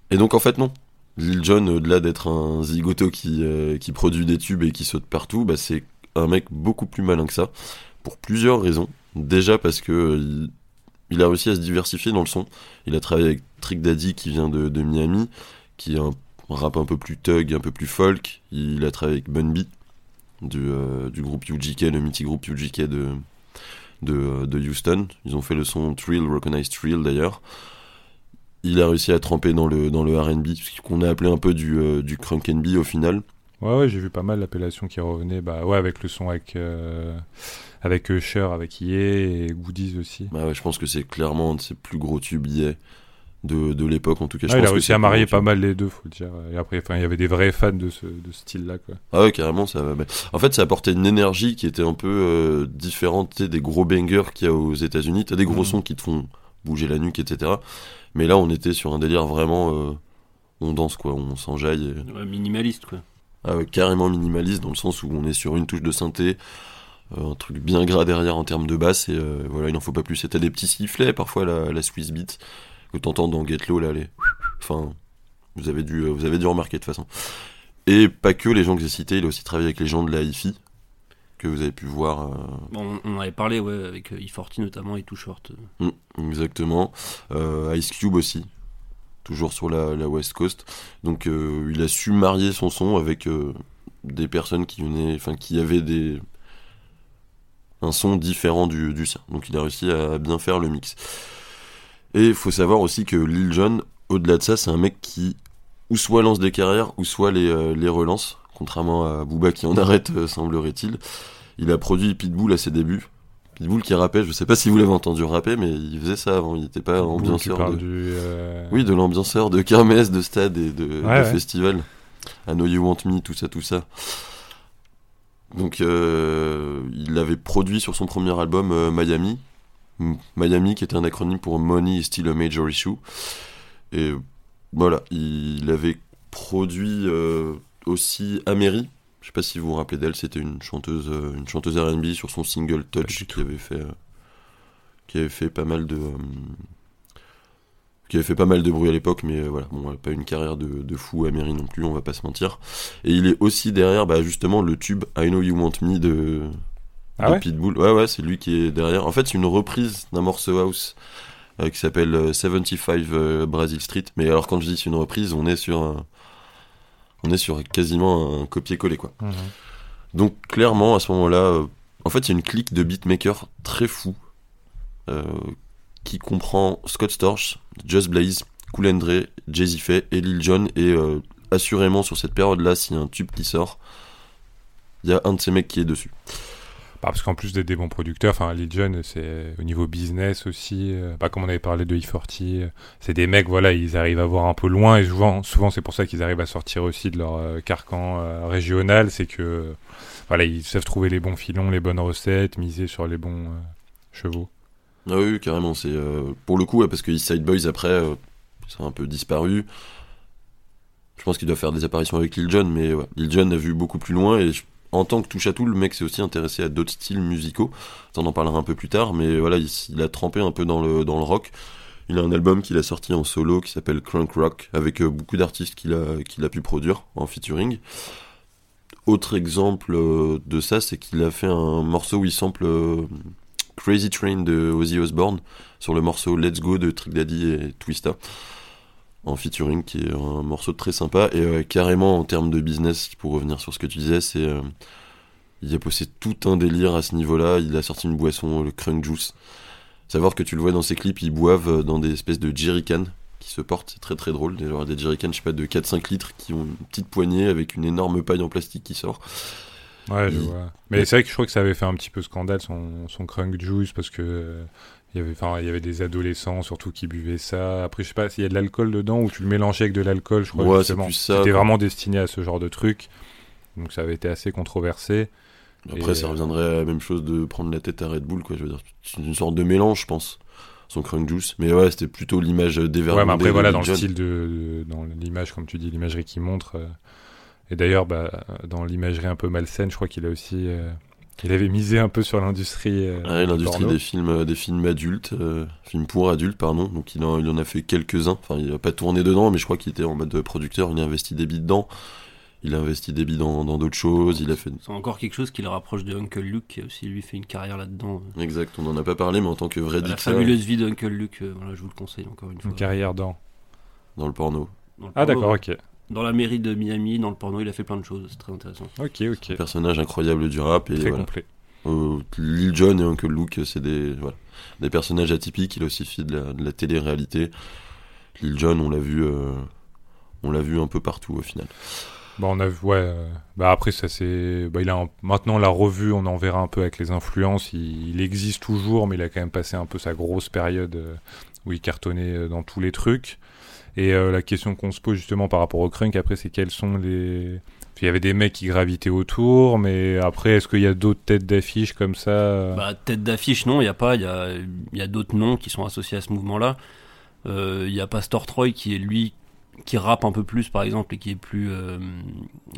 Et donc en fait non. Lil Jon, au-delà d'être un zigoto qui, euh, qui produit des tubes et qui saute partout, bah, c'est un mec beaucoup plus malin que ça, pour plusieurs raisons. Déjà parce que euh, il, a réussi à se diversifier dans le son. Il a travaillé avec Trick Daddy qui vient de, Miami, qui est un, rap un peu plus thug, un peu plus folk. Il a travaillé avec Bun B, du, euh, du groupe UGK, le mythique groupe UGK de, de, Houston. Ils ont fait le son Thrill, Recognized Thrill d'ailleurs. Il a réussi à tremper dans le, dans le RB, ce qu'on a appelé un peu du, euh, du crunk and au final. Ouais, ouais, j'ai vu pas mal d'appellations qui revenaient. Bah ouais, avec le son avec, euh, avec Usher, avec Ye et Goodies aussi. Bah ouais, je pense que c'est clairement un de ses plus gros tubes yeah, de, de l'époque en tout cas. Je Ouais, il a réussi à marier pas mal les deux, faut le dire. Et après, il y avait des vrais fans de ce, de ce style-là, quoi. Ah ouais, carrément, ça va. En fait, ça apportait une énergie qui était un peu euh, différente des gros bangers qu'il y a aux États-Unis. T'as des gros Mhm. sons qui te font bouger la nuque, etc. Mais là, on était sur un délire vraiment. euh, on danse, quoi, on s'enjaille. et- Ouais, minimaliste, quoi. Ah ouais, carrément minimaliste dans le sens où on est sur une touche de synthé, euh, un truc bien gras derrière en termes de basse, et euh, voilà, il n'en faut pas plus. C'était des petits sifflets, parfois la, la Swiss Beat, que t'entends dans Get Low, là, les. Enfin, vous avez dû, vous avez dû remarquer de toute façon. Et pas que les gens que j'ai cités, il a aussi travaillé avec les gens de la hi-fi, que vous avez pu voir. euh, Bon, on en avait parlé, ouais, avec euh, E40 notamment et Too Short. Mm, exactement. Euh, Ice Cube aussi, toujours sur la, la West Coast. Donc euh, il a su marier son son avec euh, des personnes qui venaient, enfin qui avaient des un son différent du, du sien. Donc il a réussi à bien faire le mix. Et il faut savoir aussi que Lil Jon, au-delà de ça, c'est un mec qui ou soit lance des carrières, ou soit les, euh, les relance, contrairement à Booba qui en arrête, euh, semblerait-il. Il a produit Pitbull à ses débuts. Pitbull qui rappait, je sais pas si vous l'avez entendu rapper, mais il faisait ça avant, il n'était pas ambianceur de... du, euh, Oui, de l'ambianceur de kermesse, de stade et de, de Ouais, ouais. festival. I Know You Want Me, tout ça, tout ça. Donc, euh, il avait produit sur son premier album euh, Miami. Miami, qui était un acronyme pour Money is Still a Major Issue. Et voilà, il avait produit aussi Améry. Je sais pas si vous vous rappelez d'elle, c'était une chanteuse, euh, une chanteuse R&B sur son single Touch qui avait fait, euh, qui avait fait pas mal de, euh, qui avait fait pas mal de bruit à l'époque, mais voilà, bon, pas une carrière de, de fou Améry non plus, on va pas se mentir. Et il est aussi derrière, bah, justement, le tube I Know You Want Me de, Ah de ouais Pitbull. Ouais, ouais, c'est lui qui est derrière. En fait, c'est une reprise d'un morceau house euh, qui s'appelle euh, 75 euh, Brazil Street. Mais alors, quand je dis c'est une reprise, on est sur un- on est sur quasiment un copier-coller, quoi. Mhm. Donc, clairement, à ce moment-là, euh, en fait, il y a une clique de beatmakers très fou euh, qui comprend Scott Storch, Just Blaze, Cool and Dre, Jay-Z Faye et Lil Jon. Et euh, assurément, sur cette période-là, s'il y a un tube qui sort, il y a un de ces mecs qui est dessus. Bah, parce qu'en plus d'être des bons producteurs, enfin Lil Jon, c'est au niveau business aussi, euh, bah, comme on avait parlé de E40, euh, c'est des mecs, voilà, ils arrivent à voir un peu loin et souvent, souvent c'est pour ça qu'ils arrivent à sortir aussi de leur euh, carcan régional, c'est que voilà, ils savent trouver les bons filons, les bonnes recettes, miser sur les bons chevaux. Ah oui, carrément. C'est pour le coup, parce que Side Boys après, ça a un peu disparu. Je pense qu'il doit faire des apparitions avec Lil Jon, mais Lil Jon a vu beaucoup plus loin et je- en tant que touche à tout, le mec s'est aussi intéressé à d'autres styles musicaux. On en parlera un peu plus tard, mais voilà, il, il a trempé un peu dans le dans le rock. Il a un album qu'il a sorti en solo qui s'appelle Crunk Rock avec euh, beaucoup d'artistes qu'il a qu'il a pu produire en featuring. Autre exemple euh, de ça, c'est qu'il a fait un morceau où il sample euh, Crazy Train de Ozzy Osbourne sur le morceau Let's Go de Trick Daddy et Twista en featuring qui est un morceau très sympa. Et euh, carrément en termes de business pour revenir sur ce que tu disais c'est euh, il a posé tout un délire à ce niveau là il a sorti une boisson le Crunk Juice. Savoir que tu le vois dans ses clips ils boivent euh, dans des espèces de jerrycans qui se portent. C'est très très drôle. Des, genre des jerrycans je sais pas de 4-5 litres qui ont une petite poignée avec une énorme paille en plastique qui sort. Ouais, je Il- vois. Mais c'est vrai que je crois que ça avait fait un petit peu scandale son, son Crunk Juice parce que il y avait, enfin, il y avait des adolescents surtout qui buvaient ça. Après, je sais pas s'il y a de l'alcool dedans ou tu le mélangeais avec de l'alcool, je crois. Ouais, justement. C'était vraiment destiné à ce genre de truc. Donc ça avait été assez controversé. Après, Et, ça euh, reviendrait à la même chose de prendre la tête à Red Bull, quoi. Je veux dire, c'est une sorte de mélange, je pense. Son Crunk Juice. Mais ouais, c'était plutôt l'image dévergondée. Ouais, mais après, voilà, dans le style de, dans l'image, comme tu dis, l'imagerie qu'il montre. euh, et d'ailleurs, bah, dans l'imagerie un peu malsaine, je crois qu'il a aussi, euh, il avait misé un peu sur l'industrie. euh, Ouais, du l'industrie des films, euh, des films adultes, euh, films pour adultes, pardon. Donc il en, il en a fait quelques-uns. Enfin, il a pas tourné dedans, mais je crois qu'il était en mode producteur. Il a investi des billes dedans. Il a investi des billes dans d'autres choses. Il a fait. C'est encore quelque chose qui le rapproche de Uncle Luke, qui a aussi lui fait une carrière là-dedans. Exact. On en a pas parlé, mais en tant que vrai La fabuleuse vie d'Uncle Luke, euh, voilà, je vous le conseille encore une fois. Une carrière dans. dans le porno. Dans le Ah, d'accord, ok. Dans la mairie de Miami, dans le porno, il a fait plein de choses, c'est très intéressant. Ok, ok. Personnage incroyable du rap et Très voilà. complet. Euh, Lil Jon et Uncle Luke, c'est des, voilà, des personnages atypiques. Il a aussi fait de la, de la télé-réalité. Lil Jon, on l'a vu, euh, on l'a vu un peu partout au final. Bah, on a vu, ouais. euh, Bah, après, ça c'est. Bah, il a un- Maintenant, la revue, on en verra un peu avec les influences. Il... il existe toujours, mais il a quand même passé un peu sa grosse période euh, où il cartonnait dans tous les trucs. Et euh, la question qu'on se pose justement par rapport au crunk, après, c'est quels sont les. Il y avait des mecs qui gravitaient autour, mais après, est-ce qu'il y a d'autres têtes d'affiche comme ça euh? Bah, tête d'affiche, non, il n'y a pas. Il y a, y a d'autres noms qui sont associés à ce mouvement-là. Euh, Il y a Pastor Troy qui est lui qui rappe un peu plus, par exemple, et qui est plus.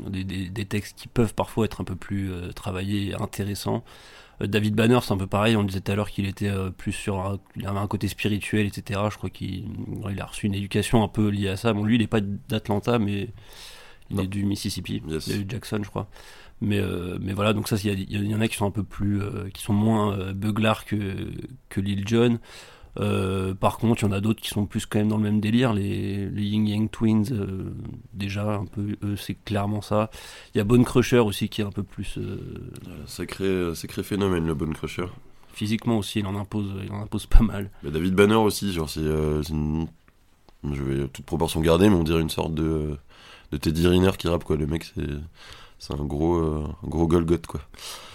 des, des- textes qui peuvent parfois être un peu plus euh, travaillés intéressants. Euh, David Banner, c'est un peu pareil. On disait tout à l'heure qu'il était euh, plus sur. Un, il avait un côté spirituel, etc. Je crois qu'il il a reçu une éducation un peu liée à ça. Bon, lui, il n'est pas d'Atlanta, mais il Non. est du Mississippi. Yes. Il est du Jackson, je crois. Mais, euh, mais voilà, donc ça, il y, en a qui sont un peu plus. euh, qui sont moins euh, beuglards que, que Lil Jon. Euh, par contre, il y en a d'autres qui sont plus quand même dans le même délire. Les, les Ying Yang Twins, euh, déjà, un peu, eux, c'est clairement ça. Il y a Bone Crusher aussi qui est un peu plus. euh, Sacré, sacré phénomène, le Bone Crusher. physiquement aussi, il en impose, il en impose pas mal. Mais David Banner aussi, genre c'est, euh, une- je vais toute proportion garder, mais on dirait une sorte de, de Teddy Riner qui rappe, quoi. Le mec, c'est, c'est un gros, euh, gros Golgoth, quoi.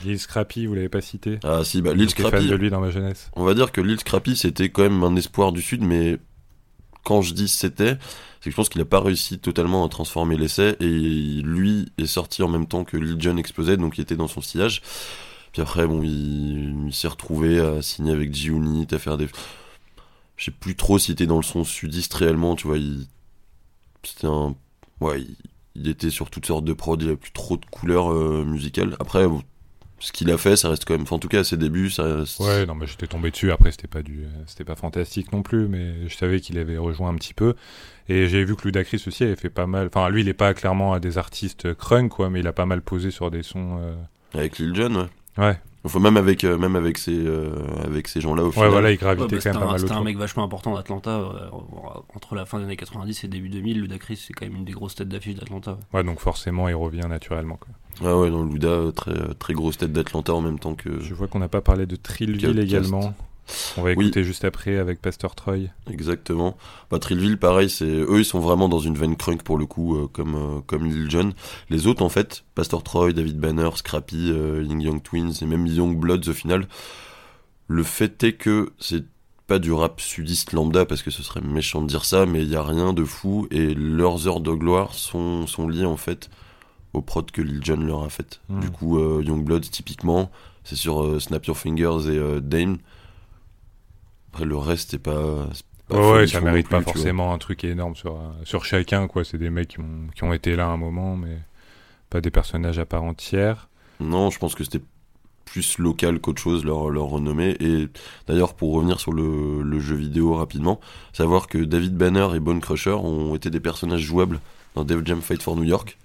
Lil Scrappy, vous l'avez pas cité Ah, si, bah, fan Scrappy. de lui dans ma jeunesse. On va dire que Lil Scrappy, c'était quand même un espoir du Sud, mais quand je dis c'était, c'est que je pense qu'il a pas réussi totalement à transformer l'essai, et lui est sorti en même temps que Lil Jon explosait, donc il était dans son sillage. Puis après, bon, il, il s'est retrouvé à signer avec G-Unit, à faire des... Je sais plus trop s'il était dans le son sudiste réellement, tu vois, il... C'était un... Ouais, il... il était sur toutes sortes de prods, il avait plus trop de couleurs euh, musicales. Après, ce qu'il a fait, ça reste quand même... Enfin, en tout cas, à ses débuts, ça reste... Ouais, non, mais j'étais tombé dessus. Après, c'était pas du, c'était pas fantastique non plus, mais je savais qu'il avait rejoint un petit peu. Et j'ai vu que Ludacris aussi avait fait pas mal. Enfin, lui, il est pas clairement à des artistes crunk, quoi, mais il a pas mal posé sur des sons. euh, Avec Lil Jon, ouais. Ouais, Enfin, même avec, euh, même avec ces, euh, avec ces gens-là, au ouais, final. voilà, il Ouais, gravitait bah, quand même un, mal c'était un autour. mec vachement important d'Atlanta. euh, entre la fin des années 90 et début 2000, Ludacris, c'est quand même une des grosses têtes d'affiche d'Atlanta. Ouais, donc forcément, il revient naturellement. Quoi. Ah ouais, non, Luda, très, très grosse tête d'Atlanta en même temps que. Je vois qu'on n'a pas parlé de Trillville également. On va Oui. écouter juste après avec Pastor Troy. Exactement. Bah, Trillville, pareil, c'est eux, ils sont vraiment dans une veine crunk pour le coup, euh, comme euh, comme Lil Jon. Les autres, en fait, Pastor Troy, David Banner, Scrappy, euh, Ying Young Twins et même Young Bloods au final. Le fait est que c'est pas du rap sudiste lambda parce que ce serait méchant de dire ça, mais il y a rien de fou et leurs heures de gloire sont sont liées en fait aux prods que Lil Jon leur a fait. Mm. Du coup, euh, Young Bloods typiquement, c'est sur Snap Your Fingers et Dame. Après le reste, c'est pas. pas Ouais, ça non mérite plus, pas forcément un truc énorme sur, sur chacun, quoi. C'est des mecs qui ont, qui ont été là un moment, mais pas des personnages à part entière. Non, je pense que c'était plus local qu'autre chose leur, leur renommée. Et d'ailleurs, pour revenir sur le, le jeu vidéo rapidement, savoir que David Banner et Bone Crusher ont été des personnages jouables dans Def Jam Fight for New York.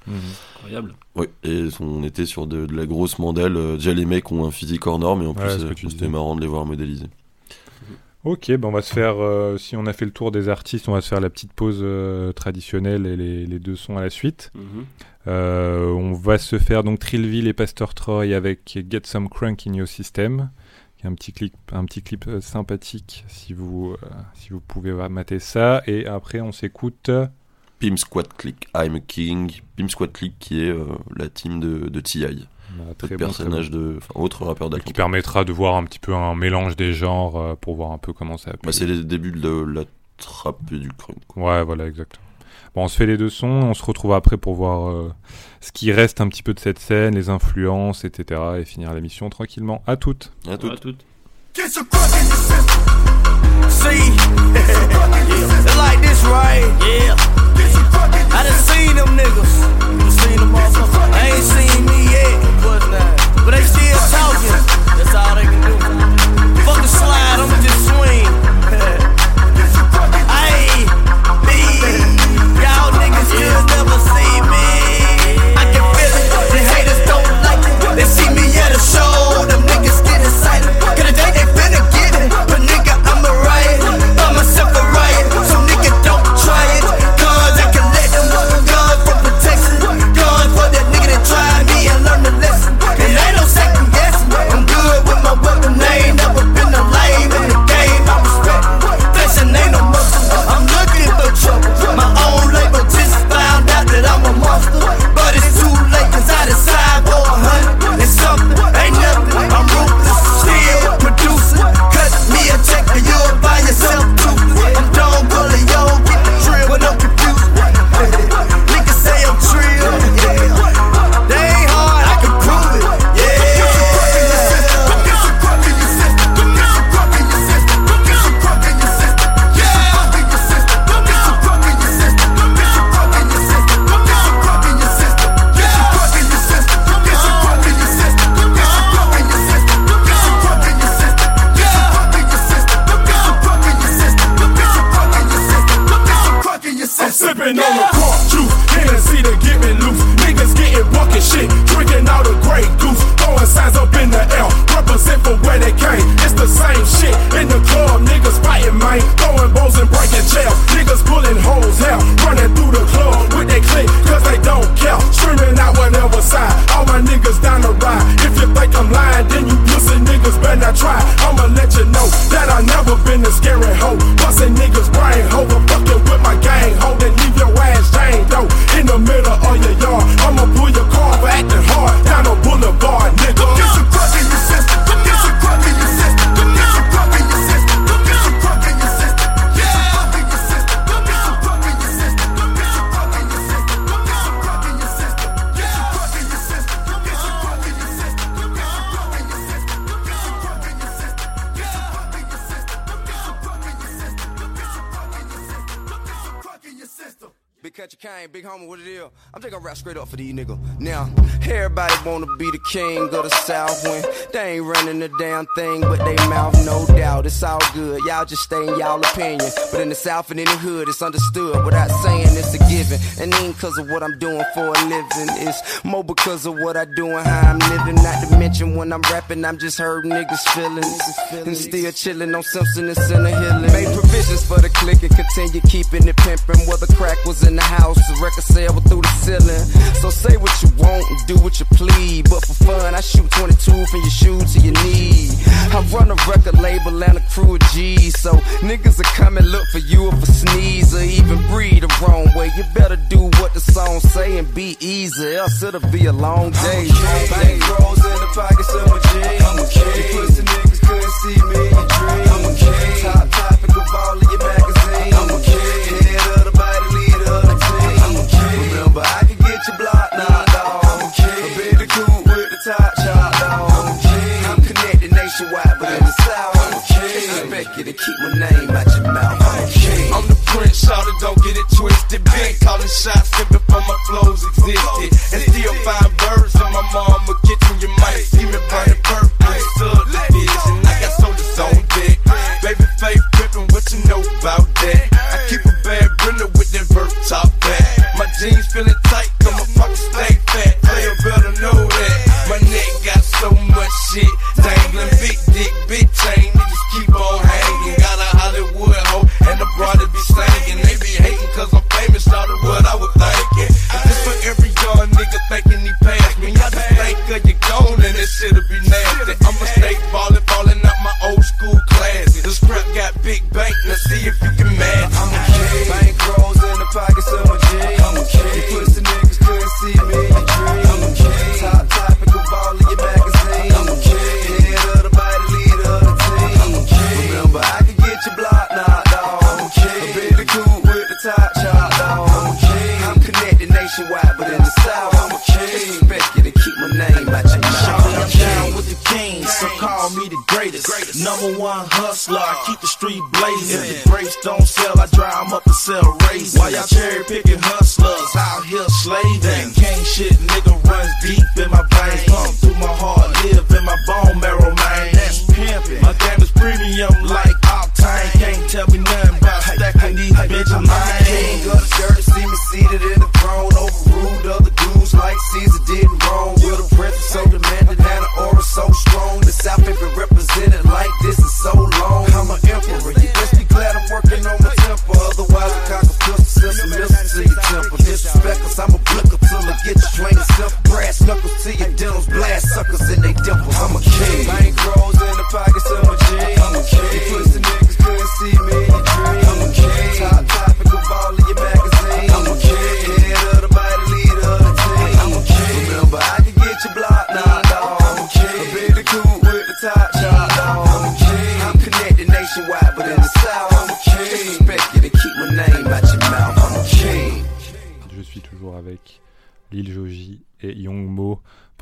Incroyable. Oui, et on était sur de, de la grosse mandale. Euh, Déjà, les mecs ont un physique hors norme, et en Ouais, plus, euh, c'était marrant de les voir modéliser. Ok, ben on va se faire, euh, si on a fait le tour des artistes, on va se faire la petite pause euh, traditionnelle et les, les deux sons à la suite. Mhm. Euh, on va se faire donc Trillville et Pastor Troy avec Get Some Crunk in Your System, qui est un petit clip, un petit clip euh, sympathique si vous, euh, si vous pouvez mater ça. Et après, on s'écoute. Pim Squad Click, I'm a King. Pim Squad Click qui est euh, la team de, de T.I. Autre très bon, très personnage de. Enfin, autre rappeur qui permettra de voir un petit peu un mélange des genres euh, pour voir un peu comment ça a pu. Bah, c'est les débuts de la trappe et du crunk. Ouais, voilà, exactement. Bon, on se fait les deux sons, on se retrouve après pour voir euh, ce qui reste un petit peu de cette scène, les influences, etc. et finir l'émission tranquillement. À toutes. À tout. À toutes. See, like this, right? Yeah. I done seen them niggas. Seen them motherfuckers. I ain't seen me yet, but they still talking. That's all they can do. Fuck the slide, I'ma just swing. For these niggas. Wanna be the king of the South when they ain't running the damn thing, but they mouth, no doubt. It's all good. Y'all just stay in y'all opinion. But in the South and in the hood, it's understood without saying it's a given. And ain't cause of what I'm doing for a living. It's more because of what I do and how I'm living. Not to mention when I'm rapping, I'm just hurting niggas' feelings. And still chilling on Simpson and Center Hill. Made provisions for the click and continue keeping it pimping. Whether crack was in the house, the record sale was through the ceiling. So say what you want and do what you please. But for fun, I shoot 22 from your shoe to your knee. I run a record label and a crew of G's. So niggas come and look for you if a sneeze or even breathe the wrong way. You better do what the song say and be easy, else it'll be a long day. Bank rolls in the pockets of my jeans. I'm a king. You pussy niggas couldn't see me in dreams. I'm a king. Top topic of all of your don't get it twisted. Been calling shots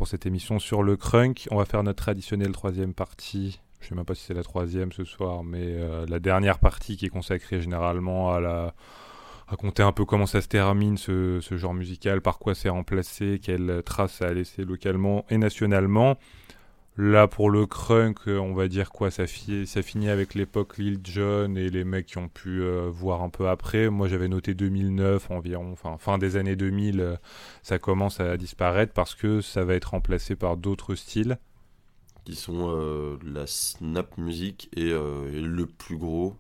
cette émission sur le crunk. On va faire notre traditionnelle troisième partie. Je sais même pas si c'est la troisième ce soir, mais euh, la dernière partie qui est consacrée généralement à la raconter un peu comment ça se termine ce, ce genre musical, par quoi c'est remplacé, quelle trace ça a laissé localement et nationalement. Là, pour le crunk, euh, on va dire quoi ça, fi- ça finit avec l'époque Lil Jon et les mecs qui ont pu euh, voir un peu après. Moi, j'avais noté 2009 environ, enfin fin des années 2000, euh, ça commence à disparaître parce que ça va être remplacé par d'autres styles. qui sont euh, la snap music et, euh, et le plus gros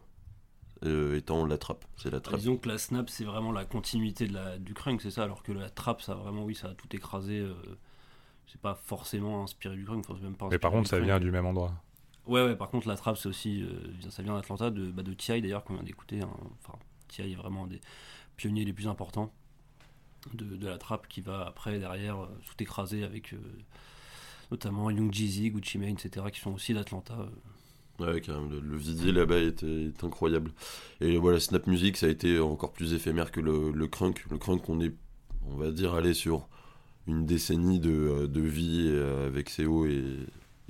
euh, étant la trappe. C'est la trappe. Disons que la snap, c'est vraiment la continuité de la, du crunk, c'est ça, alors que la trap, ça a vraiment, oui, ça a tout écrasé. C'est pas forcément inspiré du crunk, même pas Mais par contre, ça crunk. vient du même endroit. Ouais, ouais, par contre, la trap, c'est aussi. euh, ça vient d'Atlanta, de, bah, de T.I. d'ailleurs, qu'on vient d'écouter. hein. Enfin, T.I. est vraiment un des pionniers les plus importants de, de la trap qui va après, derrière, euh, tout écraser avec euh, notamment Young Jeezy, Gucci Mane, etc., qui sont aussi d'Atlanta. euh. Ouais, carrément, le, le visier là-bas est, est incroyable. Et voilà, Snap Music, ça a été encore plus éphémère que le, le crunk. Le crunk, on est, on va dire, allé sur une décennie de, euh, de vie euh, avec ses hauts et,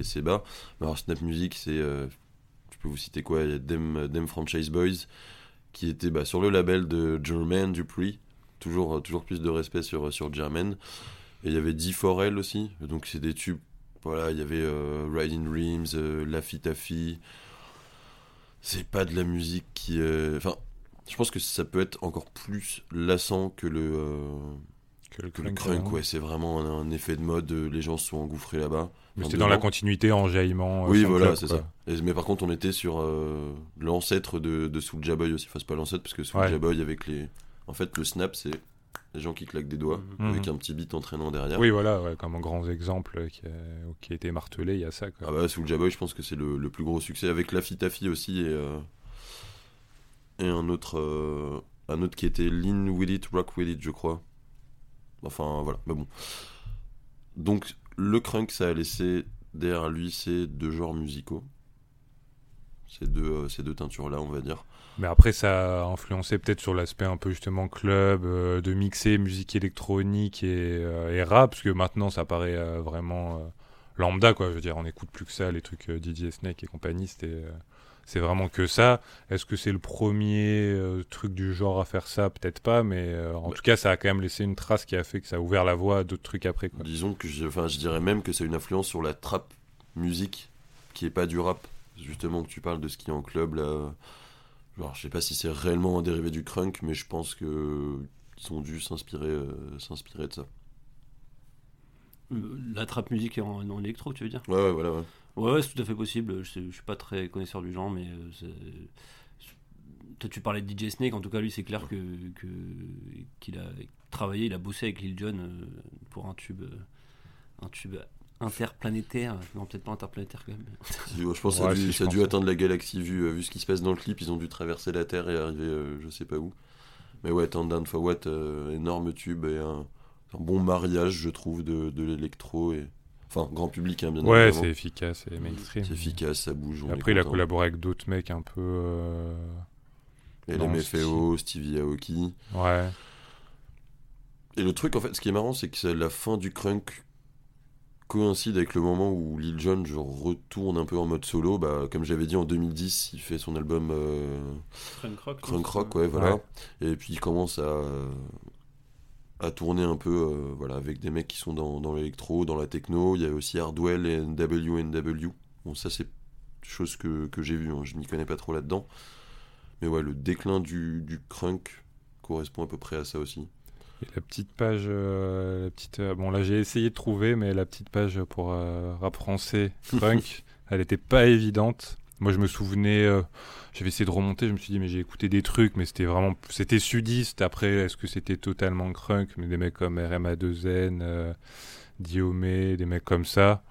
ses bas. Alors, Snap Music, c'est. euh, je peux vous citer quoi? Il y a Dem, Franchise Boys, qui était bah, sur le label de Jermaine Dupri. toujours, toujours plus de respect sur, sur. Et il y avait D4L aussi, donc c'est des tubes. Voilà, il y avait Riding Rims, euh, Laffy Taffy. C'est pas de la musique qui. Enfin, je pense que ça peut être encore plus lassant que le. Que le crunk, ouais, c'est vraiment un, un effet de mode, euh, les gens se sont engouffrés là-bas. Mais c'était dans la continuité en jaillement. euh, Oui, voilà, c'est ça. Et- mais par contre, on était sur euh, l'ancêtre de, de Soulja Boy aussi. Enfin, c'est pas l'ancêtre, parce que Soulja Ouais. Boy, avec les. En fait, le snap, c'est les gens qui claquent des doigts, Mhm. avec un petit beat entraînant derrière. Oui, voilà, ouais, comme un grand exemple qui a, qui a été martelé, il y a ça. Quoi. Ah bah, Soulja Boy, je pense que c'est le, le plus gros succès, avec Laffy Taffy aussi, et, euh, et un autre. euh, un autre qui était Lean With It, Rock With It, je crois. Enfin, voilà, mais bon. Donc, le crunk, ça a laissé derrière lui ces deux genres musicaux. Ces deux, euh, deux teintures-là, on va dire. Mais après, ça a influencé peut-être sur l'aspect un peu justement club, euh, de mixer musique électronique et, euh, et rap, parce que maintenant ça paraît vraiment lambda, quoi. Je veux dire, on n'écoute plus que ça, les trucs DJ Snake et compagnie, c'était. C'est vraiment que ça. Est-ce que c'est le premier euh, truc du genre à faire ça? Peut-être pas, mais euh, en Ouais. tout cas, ça a quand même laissé une trace qui a fait que ça a ouvert la voie à d'autres trucs après. Quoi. Disons que je, enfin, je dirais même que c'est une influence sur la trap musique qui est pas du rap. Justement, que tu parles de ce qui est en club là. Genre, je sais pas si c'est réellement un dérivé du crunk, mais je pense que ils ont dû s'inspirer, euh, s'inspirer de ça. La trap musique en, en électro, tu veux dire? Ouais, ouais, voilà. Ouais. Ouais, ouais, c'est tout à fait possible. Je, sais- je suis pas très connaisseur du genre, mais euh, toi tu parlais de DJ Snake. En tout cas, lui, c'est clair que que- qu'il a travaillé, il a bossé avec Lil Jon euh, pour un tube, euh, un tube interplanétaire. Non, peut-être pas interplanétaire quand même. Ouais, (laughs) Je pense que ça Ouais, dû, ça a dû atteindre la galaxie vu, vu ce qui se passe dans le clip. Ils ont dû traverser la Terre et arriver euh, je sais pas où. Mais ouais, Turn Down for What, euh, énorme tube et un, un bon mariage, je trouve, de, de l'électro et. Enfin, grand public, hein, bien Ouais, évidemment. c'est efficace et mainstream. C'est efficace, ça bouge. on est Après, il a collaboré avec d'autres mecs un peu. euh, Et Stevie Aoki. Ouais. Et le truc, en fait, ce qui est marrant, c'est que c'est la fin du crunk coïncide avec le moment où Lil Jon genre, retourne un peu en mode solo. Bah, comme j'avais dit, en 2010, il fait son album euh, Crunk Rock. Crunk Rock, ouais, voilà. Ouais. Et puis il commence à, à tourner un peu euh, voilà, avec des mecs qui sont dans, dans l'électro, dans la techno. Il y a aussi Hardwell et NWNW. Bon, ça, c'est chose que, que j'ai vu, hein. je m'y connais pas trop là-dedans. Mais ouais, le déclin du, du crunk correspond à peu près à ça aussi. Et la petite page, euh, la petite, euh, bon là j'ai essayé de trouver, mais la petite page pour rap français punk, (laughs) elle était pas évidente. Moi je me souvenais, euh, j'avais essayé de remonter, je me suis dit mais j'ai écouté des trucs, mais c'était vraiment, c'était sudiste. Après est-ce que c'était totalement crunk, mais des mecs comme RMA2N, euh, Diomé, des mecs comme ça?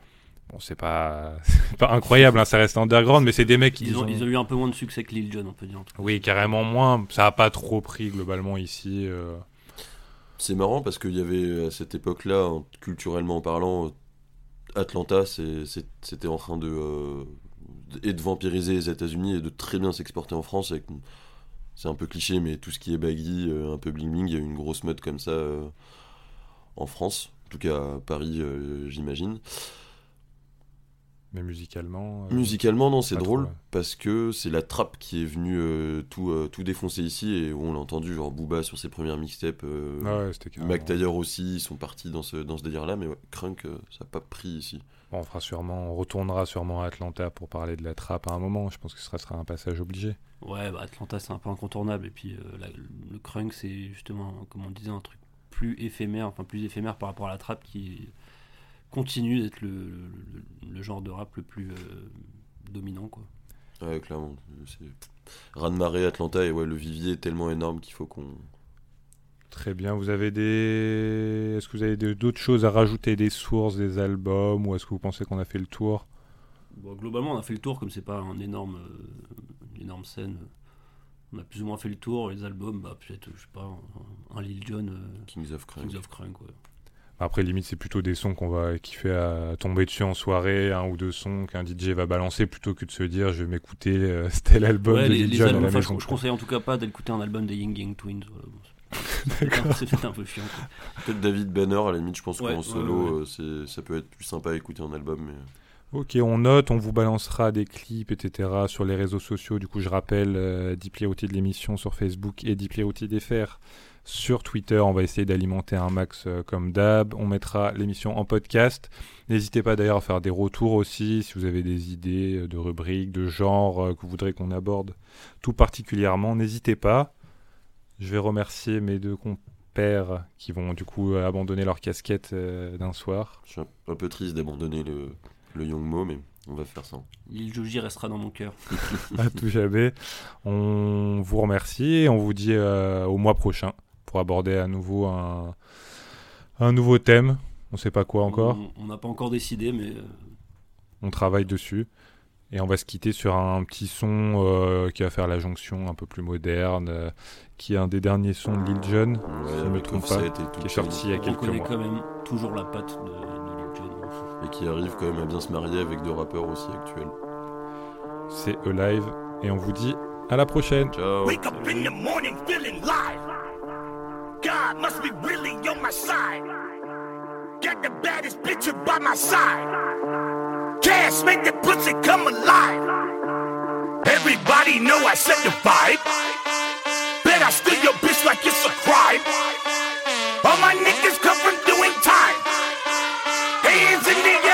Bon c'est pas, (laughs) c'est pas incroyable, hein, ça reste underground, mais c'est des mecs qui Ils ont, ils ont eu un peu moins de succès que Lil Jon, on peut dire. en tout cas. oui carrément moins. Ça a pas trop pris globalement ici. euh. C'est marrant parce qu'il y avait à cette époque-là, culturellement parlant, Atlanta, c'était en train de, euh, de- et de vampiriser les États-Unis et de très bien s'exporter en France. avec- C'est un peu cliché, mais tout ce qui est baggy, euh, un peu bling bling, il y a eu une grosse mode comme ça euh, en France, en tout cas à Paris, euh, j'imagine. Mais musicalement. euh, Musicalement, non, c'est drôle trop, ouais. parce que c'est la trappe qui est venue euh, tout, euh, tout défoncer ici et on l'a entendu, genre Booba sur ses premières mixtapes. Ah ouais, Mac Taylor aussi, ils sont partis dans ce, dans ce délire-là, mais ouais, Crunk, ça n'a pas pris ici. Bon, on fera sûrement, on retournera sûrement à Atlanta pour parler de la trappe à un moment. Je pense que ce sera, sera un passage obligé. Ouais, bah Atlanta c'est un peu incontournable. Et puis euh, la- le crunk c'est justement, comme on disait, un truc plus éphémère, enfin plus éphémère par rapport à la trappe qui continue d'être le, le- le genre de rap le plus euh, dominant. quoi. Ouais, clairement. C'est... Raz de marée, Atlanta, et ouais, le vivier est tellement énorme qu'il faut qu'on. Très bien. Vous avez des, est-ce que vous avez d'autres choses à rajouter, des sources, des albums, ou est-ce que vous pensez qu'on a fait le tour? Bon, globalement, on a fait le tour, comme c'est pas un énorme, euh, une énorme scène. On a plus ou moins fait le tour. Les albums, bah, peut-être, je sais pas, un, un Lil Jon, euh, Kings of Crunk. Kings of Crunk. ouais. Après, limite, c'est plutôt des sons qu'on va kiffer à tomber dessus en soirée, un ou deux sons qu'un DJ va balancer, plutôt que de se dire, je vais m'écouter euh, (laughs) tel album Ouais, de les, Lil les à albums, la je, je conseille en tout cas pas d'écouter un album des Ying Yang Twins. voilà, bon, (laughs) c'est- c'est peut-être un- peu chiant. Peut-être David Banner, à la limite, je pense Ouais, qu'en ouais, solo, euh, c'est... ça peut être plus sympa à écouter en album. Mais... Ok, on note, on vous balancera des clips, etc. sur les réseaux sociaux. Du coup, je rappelle, euh, Deeply Routed de l'émission sur Facebook et Deeply Routed FR sur Twitter. On va essayer d'alimenter un max euh, comme d'hab. On mettra l'émission en podcast. N'hésitez pas d'ailleurs à faire des retours aussi si vous avez des idées euh, de rubriques, de genres euh, que vous voudrez qu'on aborde tout particulièrement. N'hésitez pas. Je vais remercier mes deux compères qui vont du coup abandonner leur casquette euh, d'un soir. Je suis un- un peu triste d'abandonner le, le Young Mo, mais on va faire ça. Lil Joji restera dans mon cœur. (laughs) à tout jamais. On vous remercie et on vous dit euh, au mois prochain pour aborder à nouveau un, un nouveau thème. On sait pas quoi encore. On- n'a pas encore décidé, mais euh, On travaille dessus. Et on va se quitter sur un petit son euh, qui va faire la jonction un peu plus moderne, euh, qui est un des derniers sons de Lil Jon, si je ne me trompe pas, qui est sorti il y a on quelques connaît mois. quand même toujours la patte de, de Lil Jon. Et qui arrive quand même à bien se marier avec deux rappeurs aussi actuels. C'est Alive et on vous dit à la prochaine. Ciao. Wake up in the morning feeling live. God must be really on my side. Got the baddest bitch by my side. Cash make the pussy come alive. Everybody know I set the vibe. I steal your bitch like it's a crime. All my niggas come from doing time. Hands in the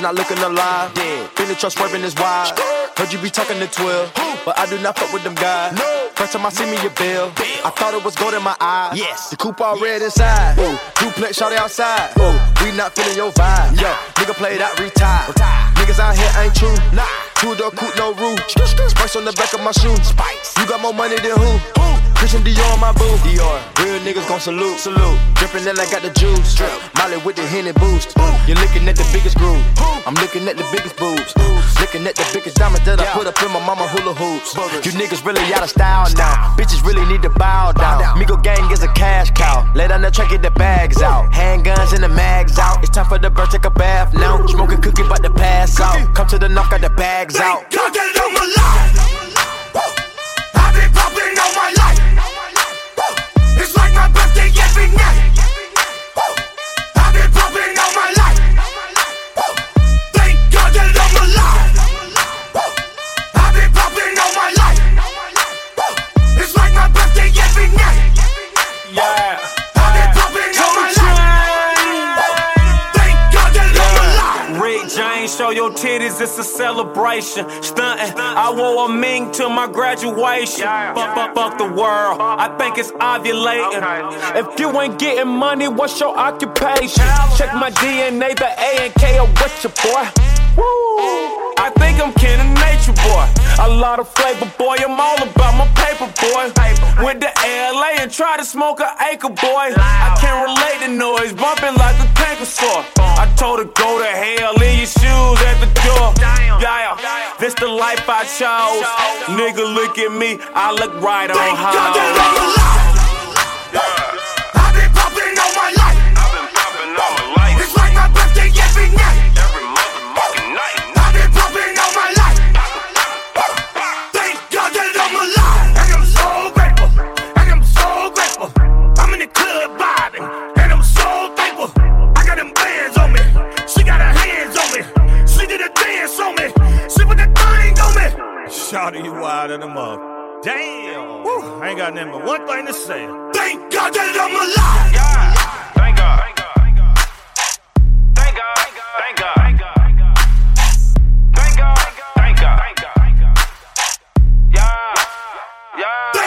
Not looking alive. Feeling trust swerving is wild. Heard you be talking to 12, but I do not fuck with them guys. First time I see me a bill, I thought it was gold in my eye. Yes, the coupe all red inside. Ooh, duplex shot outside. Ooh, we not feeling your vibe. Yo, nigga played out, retired. Niggas out here ain't true. Nah, two door coupe, no roof. Spice on the back of my shoe. You got more money than who? Christian Dior on my boo. Dior. Real niggas gon' salute. Salute. Drippin' that I got the juice. Drip. Molly with the Henny boost. You're looking at the biggest groove. I'm looking at the biggest boobs. Looking at the biggest diamonds that I put up in my mama hula hoops. You niggas really out of style now. Bitches really need to bow down. Migo gang is a cash cow. Lay down the track, get the bags out. Handguns and the mags out. It's time for the bird, take a bath now. Smoking cookie, about to pass out. Come to the knock, got the bags out. God that I'm alive. Celebration. Stuntin', I wore a ming to my graduation. Fuck, fuck, fuck the world, I think it's ovulating. If you ain't getting money, what's your occupation? Check my DNA, the A and K are with your boy. Woo. I think I'm kin of nature, boy. A lot of flavor, boy. I'm all about my paper, boy. Went to LA and tried to smoke an acre, boy. I can't relate to noise, bumping like a tanker store. I told her go to hell, leave your shoes at the door. Yeah, this the life I chose. Nigga, look at me, I look right on Thank Shawty, you wilder than a mug. Damn. Woo, I ain't got nothing but one thing to say. Thank God that I'm alive. Thank God. Thank God. Thank God. Thank God. Thank God. Thank God. Yeah. Yeah.